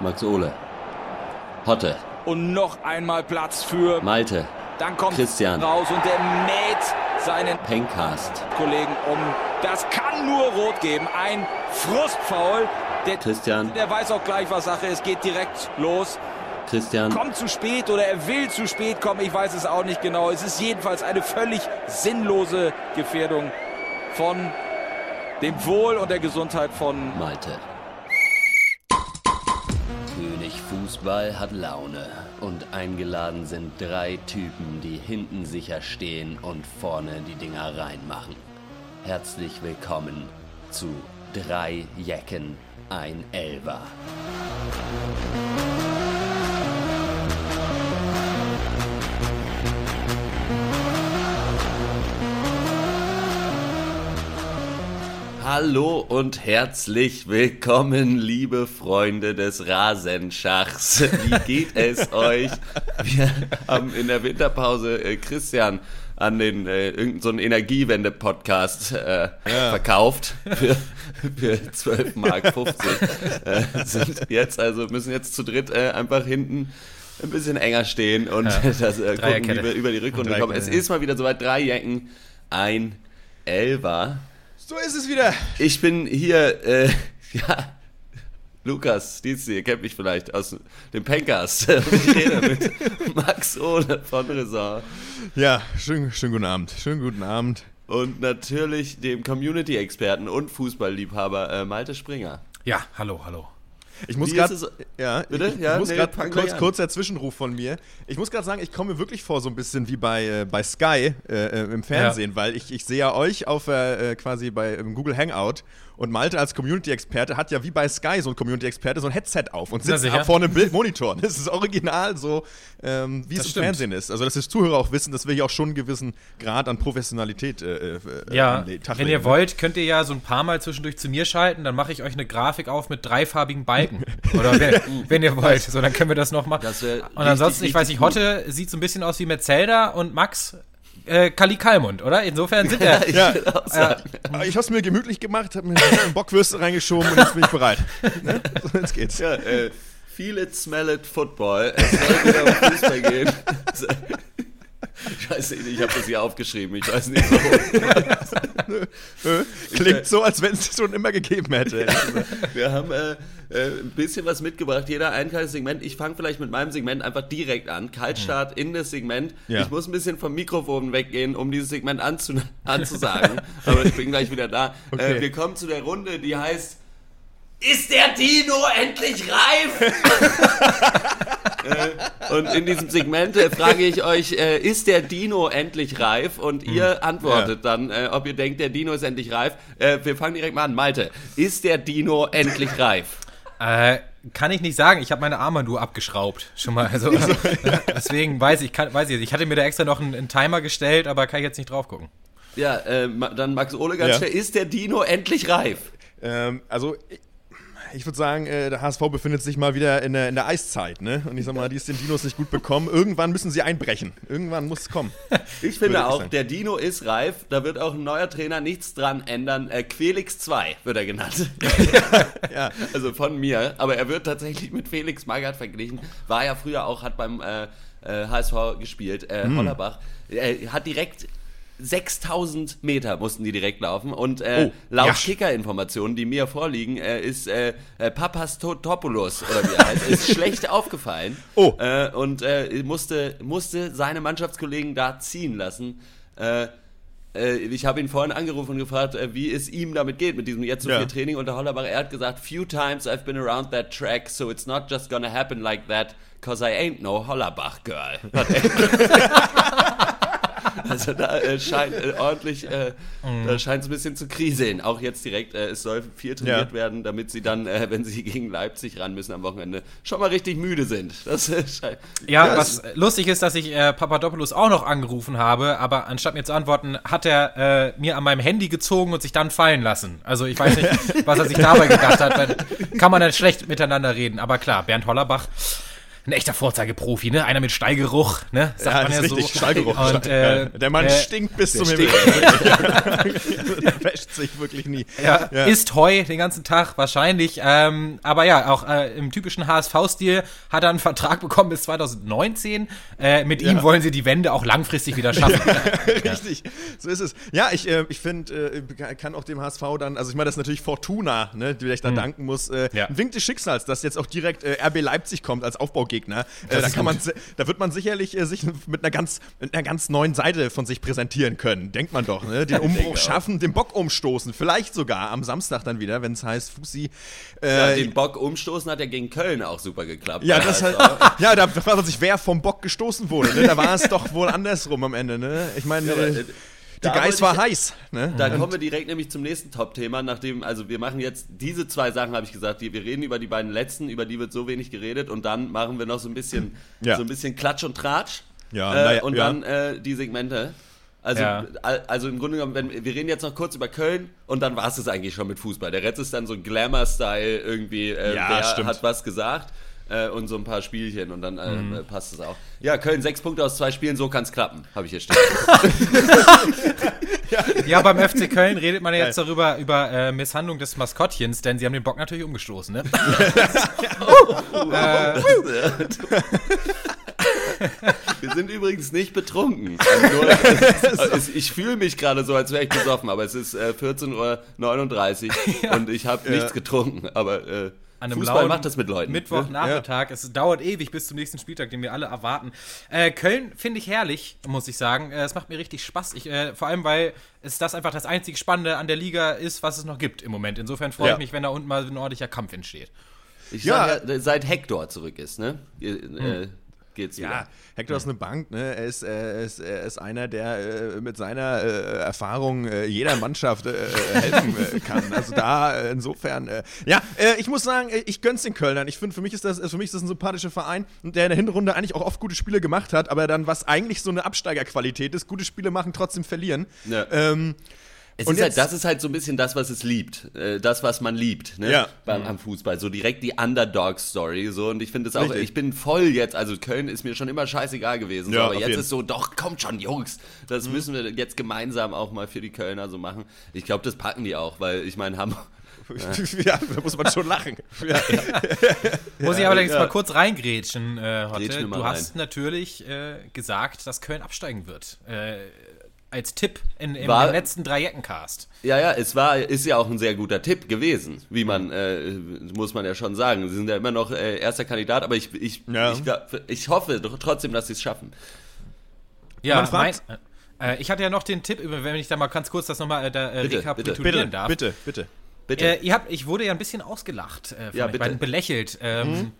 Max Ole. Hotte. Und noch einmal Platz für Malte. Dann kommt Christian. raus und der mäht seinen Pencast. Kollegen um. Das kann nur rot geben. Ein Frustfaul. Der, Christian. der weiß auch gleich, was Sache ist. Geht direkt los. Christian. Kommt zu spät oder er will zu spät kommen. Ich weiß es auch nicht genau. Es ist jedenfalls eine völlig sinnlose Gefährdung von dem Wohl und der Gesundheit von Malte. Fußball hat Laune und eingeladen sind drei Typen, die hinten sicher stehen und vorne die Dinger reinmachen. Herzlich willkommen zu drei Jecken, ein Elver. Hallo und herzlich willkommen, liebe Freunde des Rasenschachs. Wie geht es euch? Wir haben in der Winterpause äh, Christian an den äh, irgendeinen so einen Energiewende-Podcast äh, verkauft für, für 12 Mark 50. äh, sind jetzt also müssen jetzt zu dritt äh, einfach hinten ein bisschen enger stehen und Ja. das äh, gucken, wie wir über die Rückrunde kommen. Es ja. ist mal wieder soweit drei Jecken, ein Elver. So ist es wieder. Ich bin hier, äh, ja, Lukas Dietz, ihr kennt mich vielleicht aus dem Pencast. Und ich rede mit Max Ohne von Resort. Ja, schönen, schönen guten Abend. Schönen guten Abend. Und natürlich dem Community-Experten und Fußballliebhaber äh, Malte Springer. Ja, hallo, hallo. Ich muss gerade, ja, Bitte? ich, Ja, ich muss nee, gleich kurz, kurzer Zwischenruf von mir. Ich muss gerade sagen, ich komme mir wirklich vor so ein bisschen wie bei, äh, bei Sky äh, äh, im Fernsehen, weil ich, ich sehe ja euch auf äh, äh, quasi bei Google Hangout und Malte als Community-Experte hat ja wie bei Sky so ein Community-Experte so ein Headset auf und sitzt sicher. vor einem Bildmonitor. Das ist original so, ähm, wie es Das im stimmt. Fernsehen ist. Also, dass die Zuhörer auch wissen, dass wir hier auch schon einen gewissen Grad an Professionalität äh, äh, Ja, Tag wenn legen, ihr ne? wollt, könnt ihr ja so ein paar Mal zwischendurch zu mir schalten, dann mache ich euch eine Grafik auf mit dreifarbigen Balken. Oder wenn, wenn ihr wollt, so dann können wir das noch machen. Das und ansonsten, richtig, ich weiß nicht, Hotte sieht so ein bisschen aus wie Metzelda und Max äh, Kali Kalmund, oder? Insofern sind wir. Ja, äh, Aber ich hab's mir gemütlich gemacht, hab mir eine Bockwürste reingeschoben und jetzt bin ich bereit. Ne? So, jetzt geht's. Ja, äh, feel it, smell it, Football. Es soll wieder um Fußball gehen. Ich weiß nicht, ich habe das hier aufgeschrieben. Ich weiß nicht warum. Äh, Klingt so, als wenn es schon immer gegeben hätte. Wir haben äh, äh, ein bisschen was mitgebracht. Jeder ein kleines Segment. Ich fange vielleicht mit meinem Segment einfach direkt an. Kaltstart in das Segment. Ja. Ich muss ein bisschen vom Mikrofon weggehen, um dieses Segment anzu anzusagen. Aber ich bin gleich wieder da. Okay. Äh, wir kommen zu der Runde, die heißt Ist der Dino endlich reif? äh, und in diesem Segment äh, frage ich euch, äh, ist der Dino endlich reif? Und ihr antwortet dann, äh, ob ihr denkt, der Dino ist endlich reif. Äh, wir fangen direkt mal an. Malte, ist der Dino endlich reif? Äh, kann ich nicht sagen, ich habe meine Armbanduhr abgeschraubt. Schon mal. Also, deswegen weiß ich, kann, weiß ich, ich hatte mir da extra noch einen, einen Timer gestellt, aber kann ich jetzt nicht drauf gucken. Ja, äh, dann Max Ole ganz Ja. schnell. Ist der Dino endlich reif? Ähm, also, ich, ich würde sagen, äh, der HSV befindet sich mal wieder in der, in der Eiszeit. Ne? Und ich sag mal, die ist den Dinos nicht gut bekommen. Irgendwann müssen sie einbrechen. Irgendwann muss es kommen. Ich finde ich auch, sagen. der Dino ist reif. Da wird auch ein neuer Trainer nichts dran ändern. Äh, Quelix 2 wird er genannt. Ja. Also von mir. Aber er wird tatsächlich mit Felix Magath verglichen. War ja früher auch, hat beim äh, äh, HSV gespielt, äh, Hm. Hollerbach. Er hat direkt 6000 Meter mussten die direkt laufen und äh, Oh, laut ja. Kicker-Informationen, die mir vorliegen, äh, ist äh, äh, Papastotopoulos oder wie er heißt, ist schlecht aufgefallen Oh. äh, und äh, musste, musste seine Mannschaftskollegen da ziehen lassen. Äh, ich habe ihn vorhin angerufen und gefragt, wie es ihm damit geht, mit diesem jetzt so Ja. viel Training unter Hollerbach. Er hat gesagt, few times I've been around that track, so it's not just gonna happen like that, cause I ain't no Hollerbach girl. Also da äh, scheint äh, ordentlich, äh, da scheint es ein bisschen zu kriseln. Auch jetzt direkt, äh, es soll viel trainiert Ja. werden, damit sie dann, äh, wenn sie gegen Leipzig ran müssen am Wochenende, schon mal richtig müde sind. Das äh, scheint. Ja, Ja, was lustig ist, dass ich äh, Papadopoulos auch noch angerufen habe, aber anstatt mir zu antworten, hat er äh, mir an meinem Handy gezogen und sich dann fallen lassen. Also ich weiß nicht, was er sich dabei gedacht hat. Dann kann man dann schlecht miteinander reden. Aber klar, Bernd Hollerbach ein echter Vorzeigeprofi, ne? Einer mit Stallgeruch, ne? Sagt ja, man ja richtig, so. Stallgeruch. Und, äh, der Mann äh, stinkt bis zum Himmel. der wäscht sich wirklich nie. Ja, ja. Isst Heu den ganzen Tag, wahrscheinlich. Ähm, aber ja, auch äh, im typischen HSV-Stil hat er einen Vertrag bekommen bis 2019. Äh, mit ihm wollen sie die Wende auch langfristig wieder schaffen. richtig, so ist es. Ja, ich, äh, ich finde, äh, kann auch dem HSV dann, also ich meine, das ist natürlich Fortuna, ne, die ich da mhm. danken muss. Ein Wink des Schicksals, dass jetzt auch direkt RB Leipzig kommt als Aufbaugegner. Äh, da, kann man, da wird man sicherlich äh, sich mit einer, ganz, mit einer ganz neuen Seite von sich präsentieren können. Denkt man doch. Ne? Den Umbruch schaffen, den Bock umstoßen. Vielleicht sogar am Samstag dann wieder, wenn es heißt, Fussi. Äh, ja, den Bock umstoßen hat ja gegen Köln auch super geklappt. Ja, das halt, ja da fragt man sich, wer vom Bock gestoßen wurde. Ne? Da war es doch wohl andersrum am Ende. Ne? Ich meine. Ja, die Geist war heiß. Ne? Da kommen wir direkt nämlich zum nächsten Top-Thema, nachdem, also wir machen jetzt diese zwei Sachen, habe ich gesagt, die, wir reden über die beiden letzten, über die wird so wenig geredet und dann machen wir noch so ein bisschen, ja. so ein bisschen Klatsch und Tratsch. Ja, äh, und ja. dann äh, die Segmente. Also, ja. also im Grunde genommen, wenn, wir reden jetzt noch kurz über Köln und dann war es es eigentlich schon mit Fußball. Der Rest ist dann so ein Glamour-Style irgendwie, äh, ja, wer stimmt. hat was gesagt äh, und so ein paar Spielchen und dann äh, mhm. passt es auch. Ja, Köln, sechs Punkte aus zwei Spielen, so kann es klappen, habe ich hier stehen. ja. ja, beim FC Köln redet man jetzt darüber, über äh, Misshandlung des Maskottchens, denn sie haben den Bock natürlich umgestoßen, ne? uh, äh, Wir sind übrigens nicht betrunken. Also nur, ich fühle mich gerade so, als wäre ich besoffen, aber es ist äh, 14.39 Uhr ja. und ich habe nichts getrunken, aber äh, an einem Fußball macht das mit Leuten. Mittwochnachmittag. Ja. Es dauert ewig bis zum nächsten Spieltag, den wir alle erwarten. Äh, Köln finde ich herrlich, muss ich sagen. Äh, es macht mir richtig Spaß. Ich, äh, vor allem, weil es das einfach das einzig Spannende an der Liga ist, was es noch gibt im Moment. Insofern freue ja. ich mich, wenn da unten mal ein ordentlicher Kampf entsteht. Ich ja. sage ja, seit Hector zurück ist, ne? Hm geht's wieder. Ja, Hector ist eine Bank, ne? Er ist, er ist, er ist einer, der äh, mit seiner äh, Erfahrung äh, jeder Mannschaft äh, äh, helfen äh, kann. Also da insofern, ja, ich muss sagen, ich gönn's den Kölnern. Ich finde, für mich ist das, für mich ist das ein sympathischer Verein, der in der Hinrunde eigentlich auch oft gute Spiele gemacht hat, aber dann, was eigentlich so eine Absteigerqualität ist, gute Spiele machen, trotzdem verlieren. Ja. Ähm, es und ist halt, das ist halt so ein bisschen das, was es liebt. Äh, das, was man liebt, ne? Ja. Beim, am Fußball. So direkt die Underdog-Story. So, und ich finde es auch, Richtig. ich bin voll jetzt, also Köln ist mir schon immer scheißegal gewesen. Ja, so, aber jetzt jeden. ist so, doch, kommt schon, Jungs. Das mhm. müssen wir jetzt gemeinsam auch mal für die Kölner so machen. Ich glaube, das packen die auch, weil ich meine, haben. ja, da muss man schon lachen. Ja. muss ich allerdings ja. mal kurz reingrätschen, äh, Hotte. Du hast rein. natürlich äh, gesagt, dass Köln absteigen wird. Äh, als Tipp in, im war, letzten Dreieckencast. Ja, ja, es war, ist ja auch ein sehr guter Tipp gewesen, wie man, äh, muss man ja schon sagen. Sie sind ja immer noch äh, erster Kandidat, aber ich, ich, ja. ich, ich, hoffe trotzdem, dass sie es schaffen. Ja, mein, äh, ich hatte ja noch den Tipp, wenn ich da mal ganz kurz das nochmal äh, äh, bitte, rekapitulieren bitte, darf. Bitte, bitte, bitte. Äh, ihr habt, ich wurde ja ein bisschen ausgelacht, äh, ja, bitte. belächelt. Ähm, mhm.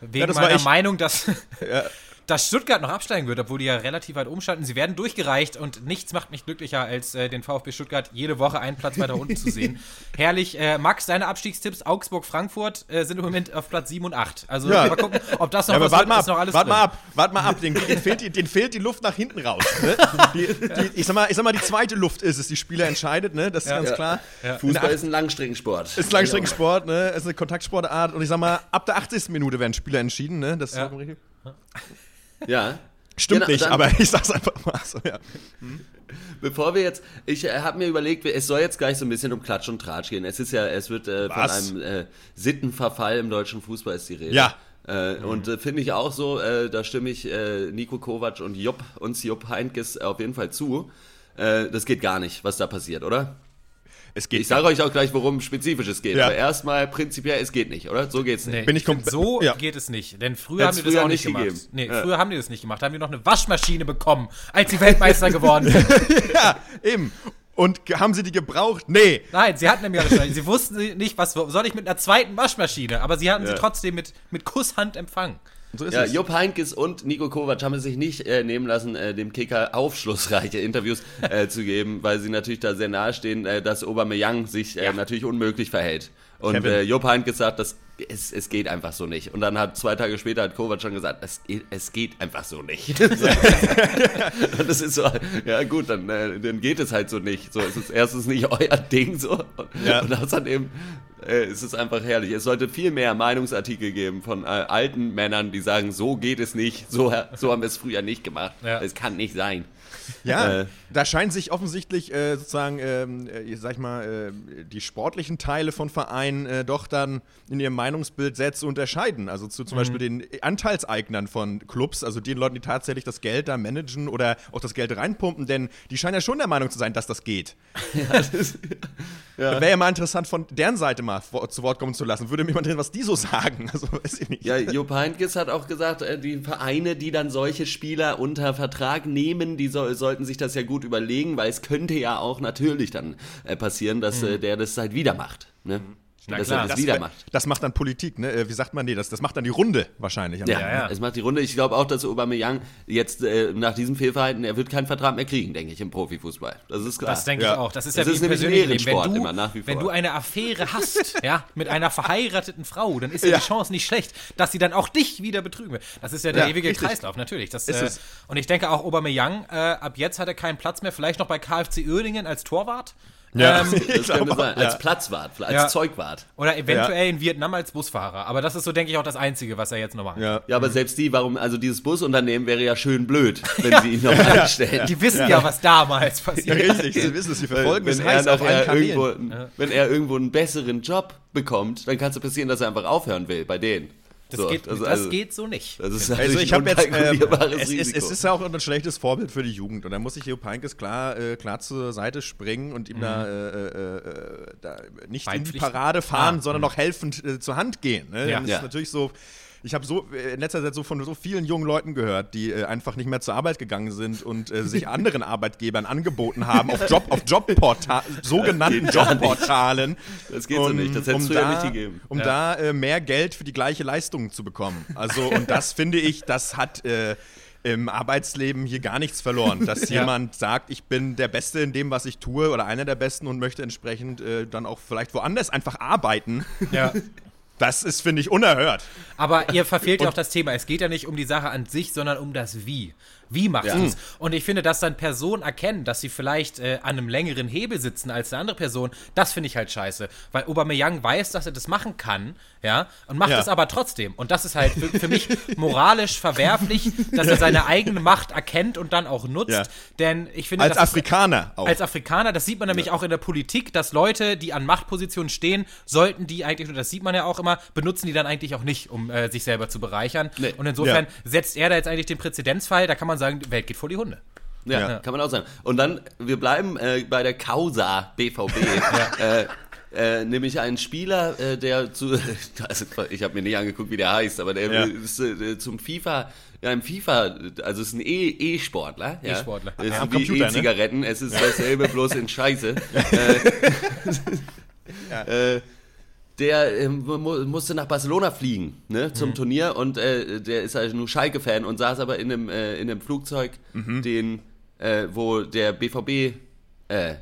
Wegen ja, meiner Meinung, dass, ja dass Stuttgart noch absteigen wird, obwohl die ja relativ weit umstanden. Sie werden durchgereicht und nichts macht mich glücklicher, als äh, den VfB Stuttgart jede Woche einen Platz weiter unten zu sehen. Herrlich. Äh, Max, deine Abstiegstipps Augsburg, Frankfurt äh, sind im Moment auf Platz 7 und 8. Also ja. mal gucken, ob das noch ja, was wird, ist noch alles Warte mal ab, warte mal ab. Den, den, fehlt die, den fehlt die Luft nach hinten raus. Ne? Die, die, ich, sag mal, ich sag mal, die zweite Luft ist es, die Spieler entscheidet, ne? das ist ja. ganz klar. Fußball ist ein Langstreckensport. Ist ein Langstreckensport, ne? ist eine Kontaktsportart und ich sag mal, ab der 80. Minute werden Spieler entschieden. Ne? Das ist ja. richtig. Ja. Stimmt genau, nicht, aber ich sag's einfach mal so, ja. Hm? Bevor wir jetzt, ich äh, habe mir überlegt, es soll jetzt gleich so ein bisschen um Klatsch und Tratsch gehen. Es ist ja, es wird äh, von einem äh, Sittenverfall im deutschen Fußball ist die Rede. Ja. Mhm. Und äh, finde ich auch so, äh, da stimme ich Nico Kovac und Jupp, uns Jupp Heinkes auf jeden Fall zu. das geht gar nicht, was da passiert, oder? Es geht ich sage euch auch gleich, worum spezifisch es geht. Ja. Aber erstmal prinzipiell, es geht nicht, oder? So geht's nicht. Nee, Bin ich so ja. geht es nicht. Denn früher Hat's haben die das auch nicht gemacht. Gegeben. Nee, ja. früher haben die das nicht gemacht. Da haben die noch eine Waschmaschine bekommen, als sie Weltmeister geworden sind. ja, eben. Und haben sie die gebraucht? Nee. Nein, sie hatten nämlich Waschmaschine. Sie wussten nicht, was soll ich mit einer zweiten Waschmaschine, aber sie hatten sie trotzdem mit, mit Kusshand empfangen. So ja, es. Jupp Heinkes und Nico Kovac haben es sich nicht äh, nehmen lassen, äh, dem Kicker aufschlussreiche Interviews äh, zu geben, weil sie natürlich da sehr nahe stehen, äh, dass Aubameyang sich äh, ja. natürlich unmöglich verhält. Und äh, Jupp Heinkes sagt, das es, es geht einfach so nicht. Und dann hat zwei Tage später hat Kovac schon gesagt, es, es geht einfach so nicht. und das ist so, ja gut, dann, äh, dann geht es halt so nicht. So, es ist erstens nicht euer Ding so. Ja. Und außerdem äh, ist es einfach herrlich. Es sollte viel mehr Meinungsartikel geben von äh, alten Männern, die sagen, so geht es nicht, so, so haben wir es früher nicht gemacht. Es ja. kann nicht sein. Ja, äh, da scheinen sich offensichtlich äh, sozusagen, ähm, äh, sag ich mal, äh, die sportlichen Teile von Vereinen äh, doch dann in ihrem Meinungsbild sehr zu unterscheiden. Also zu zum mhm. Beispiel den Anteilseignern von Clubs, also den Leuten, die tatsächlich das Geld da managen oder auch das Geld reinpumpen, denn die scheinen ja schon der Meinung zu sein, dass das geht. Ja, das ja. Wäre ja mal interessant, von deren Seite mal zu Wort kommen zu lassen. Würde mich mal interessieren, was die so sagen. Also, weiß ich nicht. Ja, Jupp Heynckes hat auch gesagt, äh, die Vereine, die dann solche Spieler unter Vertrag nehmen, die so, sollten sich das ja gut überlegen, weil es könnte ja auch natürlich dann äh, passieren, dass mhm. äh, der das halt wieder macht. Ne? Mhm. Na dass klar. er das, das wieder macht. Das macht dann Politik, ne? Äh, wie sagt man, nee, das, das macht dann die Runde wahrscheinlich. Ja, ja, ja, es macht die Runde. Ich glaube auch, dass Aubameyang jetzt äh, nach diesem Fehlverhalten, er wird keinen Vertrag mehr kriegen, denke ich, im Profifußball. Das ist klar. Das denke ja. ich auch. Das ist das ja ist wie nämlich persönlich Sport wenn du, immer nach wie vor. Wenn du eine Affäre hast, ja, mit einer verheirateten Frau, dann ist ja, die Chance nicht schlecht, dass sie dann auch dich wieder betrügen will. Das ist ja der ewige richtig. Kreislauf, natürlich. Das, äh, und ich denke auch Aubameyang, äh, ab jetzt hat er keinen Platz mehr, vielleicht noch bei KfC Oerdingen als Torwart. Ja, ähm, das könnte sein. Als ja. Platzwart, als ja. Zeugwart. Oder eventuell ja. in Vietnam als Busfahrer. Aber das ist so, denke ich, auch das Einzige, was er jetzt noch macht. Ja, ja aber mhm. selbst die, warum, also dieses Busunternehmen wäre ja schön blöd, wenn sie ihn noch einstellen. Die wissen ja, was damals passiert. Ja, richtig, sie wissen es, sie verfolgen wenn, wenn es auf irgendwo, Wenn er irgendwo einen besseren Job bekommt, dann kann es passieren, dass er einfach aufhören will bei denen. Das, so, geht, also, das also, geht so nicht. Das ist also ich habe jetzt, äh, es, ist, es ist ja auch ein schlechtes Vorbild für die Jugend und da muss ich Leo Peinkes klar, äh, klar zur Seite springen und ihm mhm. da, äh, äh, äh da, nicht in die Parade fahren, ah, sondern mhm. noch helfend äh, zur Hand gehen. Ne? Ja. Das ist natürlich so ich habe so äh, in letzter Zeit so von so vielen jungen Leuten gehört, die äh, einfach nicht mehr zur Arbeit gegangen sind und äh, sich anderen Arbeitgebern angeboten haben auf Job auf Jobportal sogenannten Jobportalen. Das geht um, so nicht, das hätte es um früher da, nicht gegeben. Um ja. da äh, mehr Geld für die gleiche Leistung zu bekommen. Also und das finde ich, das hat äh, im Arbeitsleben hier gar nichts verloren. Dass ja. jemand sagt, ich bin der Beste in dem, was ich tue oder einer der Besten und möchte entsprechend äh, dann auch vielleicht woanders einfach arbeiten. Ja. Das ist, finde ich, unerhört. Aber ihr verfehlt ja auch das Thema. Es geht ja nicht um die Sache an sich, sondern um das Wie. Wie machst ja. es? Und ich finde, dass dann Personen erkennen, dass sie vielleicht äh, an einem längeren Hebel sitzen als eine andere Person, das finde ich halt scheiße. Weil Aubameyang weiß, dass er das machen kann, ja, und macht es aber trotzdem. Und das ist halt für, für mich moralisch verwerflich, dass er seine eigene Macht erkennt und dann auch nutzt. Ja. Denn ich finde, als Afrikaner ist, auch. Als Afrikaner, das sieht man nämlich auch in der Politik, dass Leute, die an Machtpositionen stehen, sollten die eigentlich, und das sieht man ja auch immer, benutzen die dann eigentlich auch nicht, um äh, sich selber zu bereichern. Nee. Und insofern setzt er da jetzt eigentlich den Präzedenzfall, da kann man sagen, die Welt geht vor die Hunde. Ja, ja, kann man auch sagen. Und dann, wir bleiben äh, bei der Causa BVB. ja. äh, äh, nämlich ein Spieler, äh, der zu, also ich habe mir nicht angeguckt, wie der heißt, aber der ja. ist äh, zum FIFA, ja im FIFA, also es ist ein E-Sportler, e ja. E-Sportler. Es ist wie ne? E-Zigaretten, ne? es ist dasselbe, bloß in Scheiße. ja. Der äh, musste nach Barcelona fliegen, ne, zum mhm. Turnier und äh, der ist halt nur Schalke-Fan und saß aber in einem, äh, in einem Flugzeug, mhm. den, äh, wo der BVB äh,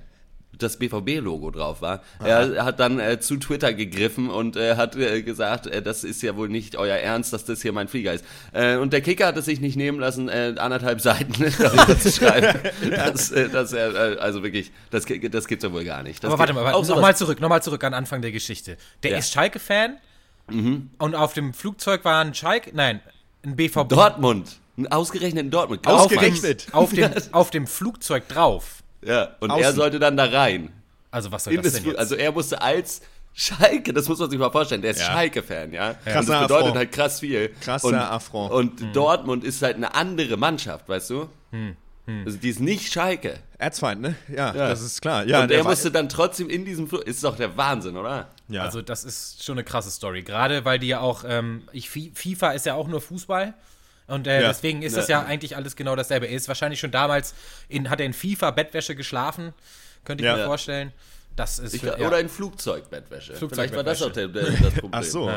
das BVB-Logo drauf war. Aha. Er hat dann äh, zu Twitter gegriffen und äh, hat äh, gesagt, äh, das ist ja wohl nicht euer Ernst, dass das hier mein Flieger ist. Äh, und der Kicker hat es sich nicht nehmen lassen, äh, anderthalb Seiten darüber zu schreiben. dass, dass er, also wirklich, das, das gibt's ja wohl gar nicht. Das Aber warte mal, nochmal zurück, nochmal zurück an Anfang der Geschichte. Der ja. ist Schalke-Fan mhm. und auf dem Flugzeug war ein Schalke, nein, ein BVB. Dortmund. Ausgerechnet in Dortmund. Ausgerechnet. Auf dem, auf dem Flugzeug drauf ja, und Außen. er sollte dann da rein. Also was soll das, das denn jetzt? Also er musste als Schalke, das muss man sich mal vorstellen, der ist ja. Schalke-Fan, ja. ja. Und das bedeutet Affront. halt krass viel. Krasser und, Affront. Und hm. Dortmund ist halt eine andere Mannschaft, weißt du? Hm. Hm. Also die ist nicht Schalke. Erzfeind, ne? Ja, ja. das ist klar. Ja, und er musste dann trotzdem in diesem Flug, ist doch der Wahnsinn, oder? Ja. Also das ist schon eine krasse Story. Gerade weil die ja auch, ähm, ich, FIFA ist ja auch nur Fußball. Und äh, ja. deswegen ist das ja eigentlich alles genau dasselbe. Er ist wahrscheinlich schon damals in, hat er in FIFA Bettwäsche geschlafen, könnte ich ja. mir vorstellen. Das ist ich, für, Oder in Flugzeugbettwäsche. Flugzeug Vielleicht war das auch der, der, das Problem. Ach so.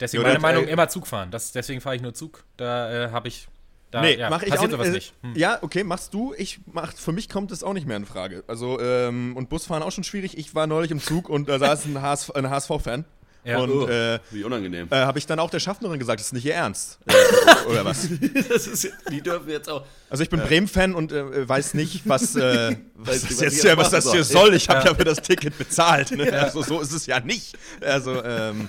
Deswegen meine Meinung, immer Zug fahren. Das, deswegen fahre ich nur Zug. Da äh, habe ich da, nee, ja, mach ich auch nicht. nicht. Hm. Ja, okay, machst du. Ich mach, für mich kommt das auch nicht mehr in Frage. Also, ähm, und Busfahren auch schon schwierig. Ich war neulich im Zug und da saß ein, HS, ein HSV-Fan. Ja. Und, oh, äh, wie unangenehm. Äh, Habe ich dann auch der Schaffnerin gesagt, das ist nicht ihr Ernst. Oder was? Ist, die dürfen jetzt auch. Also ich bin Bremen-Fan und äh, weiß nicht, was, äh, was, das, jetzt hier, was das hier soll. Ich habe ja. für das Ticket bezahlt. Ne? Also so ist es ja nicht. Also ähm,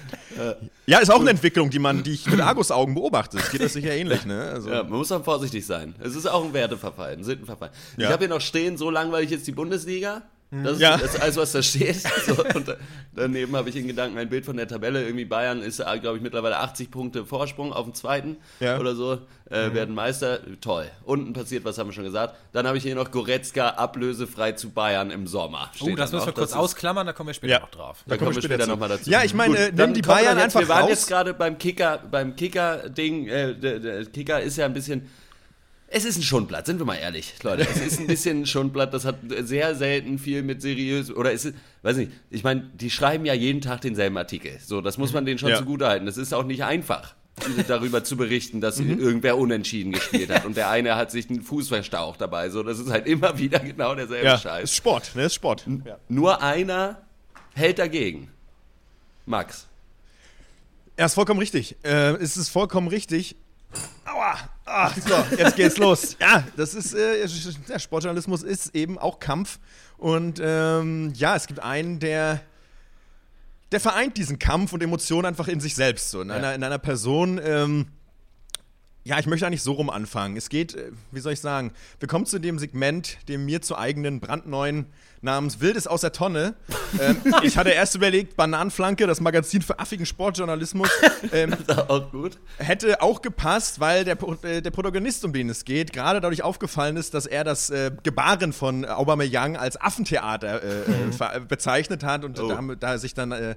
ja, ist auch eine Entwicklung, die man, die ich mit Argus-Augen beobachte. Es geht das sicher ähnlich. Ne? Also, ja, man muss dann vorsichtig sein. Es ist auch ein Werteverfall, ein Sittenverfall. Ja. Ich habe hier noch stehen, so langweilig jetzt die Bundesliga. Das ist, ja. das ist alles, was da steht. So, und daneben habe ich in Gedanken ein Bild von der Tabelle. Irgendwie Bayern ist, äh, glaube ich, mittlerweile 80 Punkte Vorsprung auf dem zweiten ja. oder so. Äh, mhm. Werden Meister. Toll. Unten passiert, was haben wir schon gesagt. Dann habe ich hier noch Goretzka ablösefrei zu Bayern im Sommer. Steht oh, das müssen wir kurz ausklammern, da kommen wir später ja. noch drauf. Da, da kommen wir später, später nochmal dazu. Ja, ich meine, nimm die Bayern einfach Wir waren raus. jetzt gerade beim Kicker, beim Kicker-Ding. Äh, der, der Kicker ist ja ein bisschen es ist ein Schundblatt, sind wir mal ehrlich, Leute. Es ist ein bisschen ein Schundblatt, das hat sehr selten viel mit seriös oder ist es, weiß nicht, ich meine, die schreiben ja jeden Tag denselben Artikel. So, das muss man denen schon ja. zugutehalten. Das ist auch nicht einfach, darüber zu berichten, dass mhm. irgendwer unentschieden gespielt hat und der eine hat sich einen Fuß verstaucht dabei. So, das ist halt immer wieder genau derselbe ja, Scheiß. Ist Sport, ne? Ist Sport. Ja. Nur einer hält dagegen. Max. Er ist vollkommen richtig. Äh, es ist vollkommen richtig. Aua! Ach, so, jetzt geht's los. Ja, das ist, äh, der Sportjournalismus ist eben auch Kampf. Und ähm, ja, es gibt einen, der, der vereint diesen Kampf und Emotionen einfach in sich selbst. So, in, ja. einer, in einer Person. Ähm, ja, ich möchte eigentlich so rum anfangen. Es geht, äh, wie soll ich sagen, wir kommen zu dem Segment, dem mir zu eigenen brandneuen namens Wildes aus der Tonne. ähm, ich hatte erst überlegt, Bananenflanke, das Magazin für affigen Sportjournalismus. Ähm, auch gut. Hätte auch gepasst, weil der, äh, der Protagonist, um den es geht, gerade dadurch aufgefallen ist, dass er das äh, Gebaren von Aubameyang als Affentheater äh, äh, bezeichnet hat und oh. da, da sich dann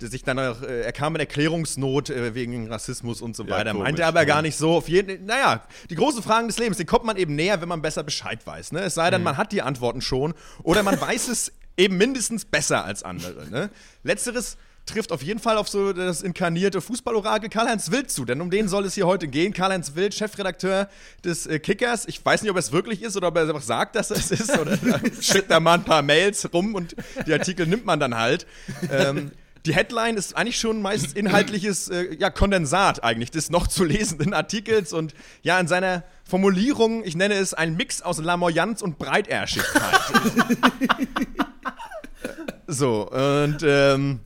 sich dann auch, äh, er kam in Erklärungsnot äh, wegen Rassismus und so ja, weiter. Komisch, Meinte aber ja. gar nicht so. Auf jeden, naja, die großen Fragen des Lebens, die kommt man eben näher, wenn man besser Bescheid weiß. Ne? Es sei denn, mhm. man hat die Antworten schon oder man weiß es eben mindestens besser als andere. Ne? Letzteres trifft auf jeden Fall auf so das inkarnierte Fußballorakel Karl-Heinz Wild zu, denn um den soll es hier heute gehen. Karl-Heinz Wild, Chefredakteur des äh, Kickers. Ich weiß nicht, ob es wirklich ist oder ob er einfach sagt, dass es ist oder schickt da mal ein paar Mails rum und die Artikel nimmt man dann halt. Ähm, die Headline ist eigentlich schon meistens inhaltliches äh, ja, Kondensat eigentlich des noch zu lesenden Artikels und ja, in seiner Formulierung, ich nenne es ein Mix aus Lamoyanz und Breitärschigkeit. so, und ähm,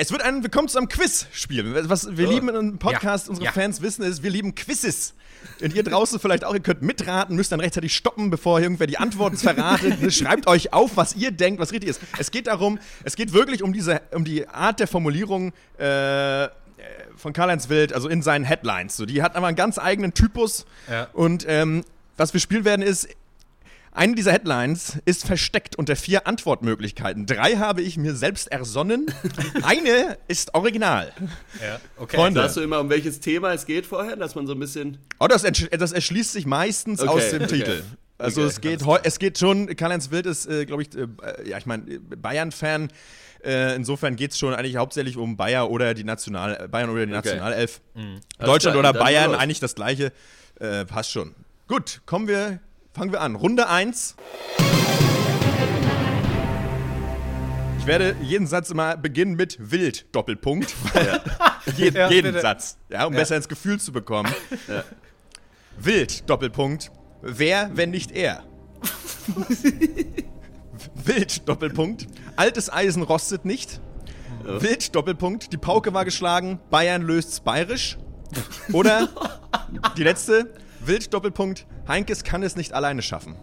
es wird ein Willkommen zu einem Quiz-Spiel. Was wir oh. lieben im Podcast, ja. unsere ja. Fans wissen, ist, wir lieben Quizzes. Und ihr draußen vielleicht auch, ihr könnt mitraten, müsst dann rechtzeitig stoppen, bevor irgendwer die Antworten verratet. Schreibt euch auf, was ihr denkt, was richtig ist. Es geht darum, es geht wirklich um diese, um die Art der Formulierung äh, von Karl-Heinz Wild, also in seinen Headlines. So, die hat aber einen ganz eigenen Typus. Ja. Und ähm, was wir spielen werden, ist, eine dieser Headlines ist versteckt unter vier Antwortmöglichkeiten. Drei habe ich mir selbst ersonnen. Eine ist original. Ja, okay. Freunde. Sagst du immer, um welches Thema es geht vorher, dass man so ein bisschen. Oh, das, das erschließt sich meistens okay, aus dem okay. Titel. Also okay, es, geht es geht schon, Karl-Heinz Wild ist, äh, glaube ich, äh, ja, ich meine, Bayern-Fan. Äh, insofern geht es schon eigentlich hauptsächlich um Bayer oder die National, Bayern oder die Nationalelf. Mhm. Deutschland oder Bayern, eigentlich das gleiche. Äh, passt schon. Gut, kommen wir Fangen wir an. Runde 1. Ich werde jeden Satz immer beginnen mit Wild, Doppelpunkt. Ja. jeden, ja, jeden Satz, ja, um ja. besser ins Gefühl zu bekommen. Wild, Doppelpunkt. Wer, wenn nicht er? Wild, Doppelpunkt. Altes Eisen rostet nicht. Wild, Doppelpunkt. Die Pauke war geschlagen. Bayern löst's bayerisch. Oder die letzte. Wild, Doppelpunkt. Heinkes kann es nicht alleine schaffen.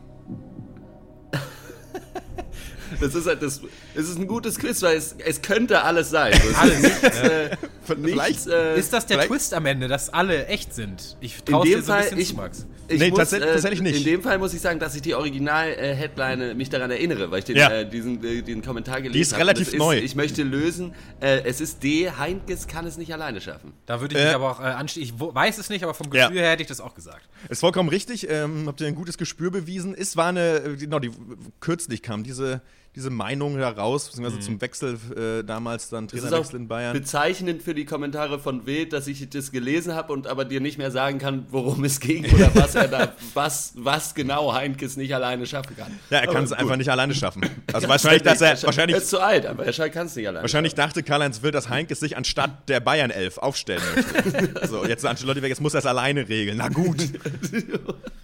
Das ist halt das. Es ist ein gutes Quiz, weil es, es könnte alles sein. Alles. Nichts, äh, nichts, äh, ist das der Twist am Ende, dass alle echt sind? Ich traue dir so ein bisschen ich, zu, Max. Ich nee, muss, tatsächlich, äh, tatsächlich, nicht. In dem Fall muss ich sagen, dass ich die Original-Headline äh, mich daran erinnere, weil ich den, ja. äh, diesen, äh, den Kommentar gelesen habe. Die ist hab. relativ neu. ich möchte lösen, äh, es ist D, Heinkes kann es nicht alleine schaffen. Da würde ich mich aber auch äh, anstehen. Ich weiß es nicht, aber vom Gefühl ja. her hätte ich das auch gesagt. Ist vollkommen richtig. Ähm, habt ihr ein gutes Gespür bewiesen. Es war eine, genau, die kürzlich kam diese diese Meinung heraus, beziehungsweise mhm. zum Wechsel äh, damals dann Trainerwechsel in Bayern. Bezeichnend für die Kommentare von Wild, dass ich das gelesen habe und aber dir nicht mehr sagen kann, worum es ging oder was er da, was, was genau Heinkes nicht alleine schaffen kann. Ja, er kann es einfach nicht alleine schaffen. Also wahrscheinlich, dass er, wahrscheinlich. Er ist zu alt, aber er kann es nicht alleine. Wahrscheinlich schaffen. dachte Karl-Heinz Wild, dass Heinkes sich anstatt der Bayern 11 aufstellen möchte. so, jetzt ist Ancelotti weg, jetzt muss er es alleine regeln. Na gut.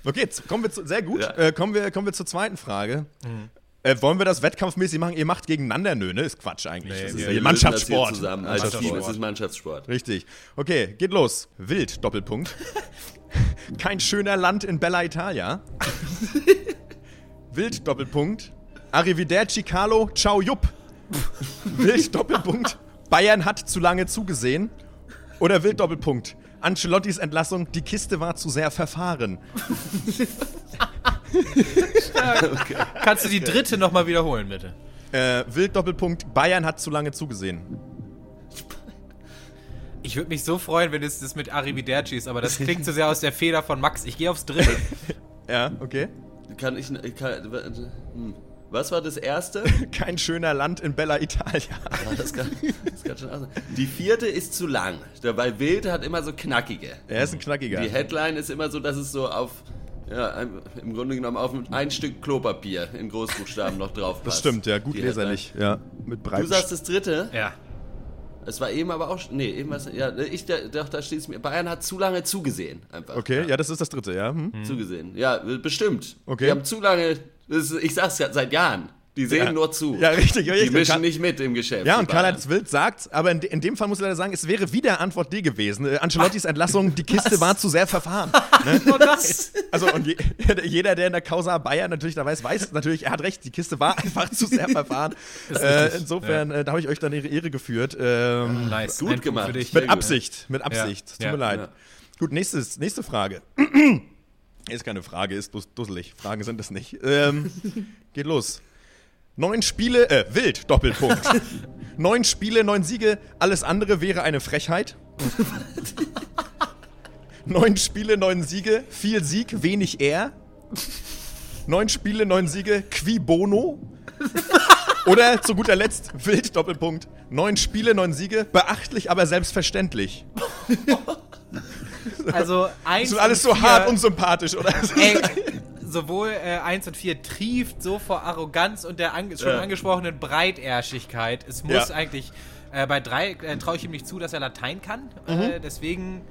Okay, jetzt kommen wir zu, sehr gut. Ja. Äh, kommen, wir, kommen wir zur zweiten Frage. Mhm. Äh, wollen wir das wettkampfmäßig machen? Ihr macht gegeneinander, nö, ne? Ist Quatsch eigentlich. Nee, das ist ja Mannschaftssport. Das Als Team ist es Mannschaftssport. Richtig. Okay, geht los. Wild, Doppelpunkt. Kein schöner Land in Bella Italia. Wild, Doppelpunkt. Arrivederci Carlo, ciao Jupp. Wild, Doppelpunkt. Bayern hat zu lange zugesehen. Oder Wild, Doppelpunkt. Ancelottis Entlassung, die Kiste war zu sehr verfahren. okay. Kannst du die dritte nochmal wiederholen, bitte? Äh, Wild Doppelpunkt, Bayern hat zu lange zugesehen. Ich würde mich so freuen, wenn es das mit Arrivederci ist, aber das klingt zu sehr aus der Feder von Max. Ich gehe aufs dritte. ja, okay. Kann ich. Kann, hm. Was war das erste? Kein schöner Land in Bella Italia. Ja, das kann, das kann schon auch sein. Die vierte ist zu lang. Weil Wild hat immer so knackige. Er ist ein knackiger. Die Headline ist immer so, dass es so auf ja, im Grunde genommen auf ein Stück Klopapier in Großbuchstaben noch drauf passt. Das stimmt, ja, gut leserlich, ja, mit breit. Du sagst das dritte? Ja. Es war eben aber auch, nee, eben was, ja, ich dachte, da steht es mir, Bayern hat zu lange zugesehen, einfach. Okay, ja, ja das ist das dritte, ja. Hm. Zugesehen, ja, bestimmt. Okay. Die haben zu lange, ich sag's ja seit Jahren, die sehen ja. nur zu. Ja, richtig. Die mischen Karl nicht mit im Geschäft. Ja, und Karl-Heinz Wild sagt, aber in, in, dem Fall muss ich leider sagen, es wäre wieder Antwort D gewesen. Äh, Ancelottis Entlassung, die Kiste Was? war zu sehr verfahren. ne? Was? Also, und je, jeder, der in der Causa Bayern natürlich da weiß, weiß natürlich, er hat recht, die Kiste war einfach zu sehr verfahren. äh, insofern, ja. äh, da habe ich euch dann ihre Ehre geführt. Ähm, nice. Gut gemacht. Mit Absicht, mit Absicht. Ja. Tut mir leid. Gut, nächstes, nächste Frage. Ist keine Frage, ist dusselig. Fragen sind es nicht. Ähm, geht los. Neun Spiele, äh, wild, Doppelpunkt. neun Spiele, neun Siege, alles andere wäre eine Frechheit. neun Spiele, neun Siege, viel Sieg, wenig er. Neun Spiele, neun Siege, qui bono. Oder zu guter Letzt, wild, Doppelpunkt. Neun Spiele, neun Siege, beachtlich, aber selbstverständlich. Also eins. Das ist alles so hart und sympathisch, oder? Ey, sowohl äh, 1 und 4 trieft so vor Arroganz und der an schon ja. angesprochenen Breitärschigkeit. Es muss ja. eigentlich. Äh, bei 3 äh, traue ich ihm nicht zu, dass er Latein kann. Äh, mhm. deswegen.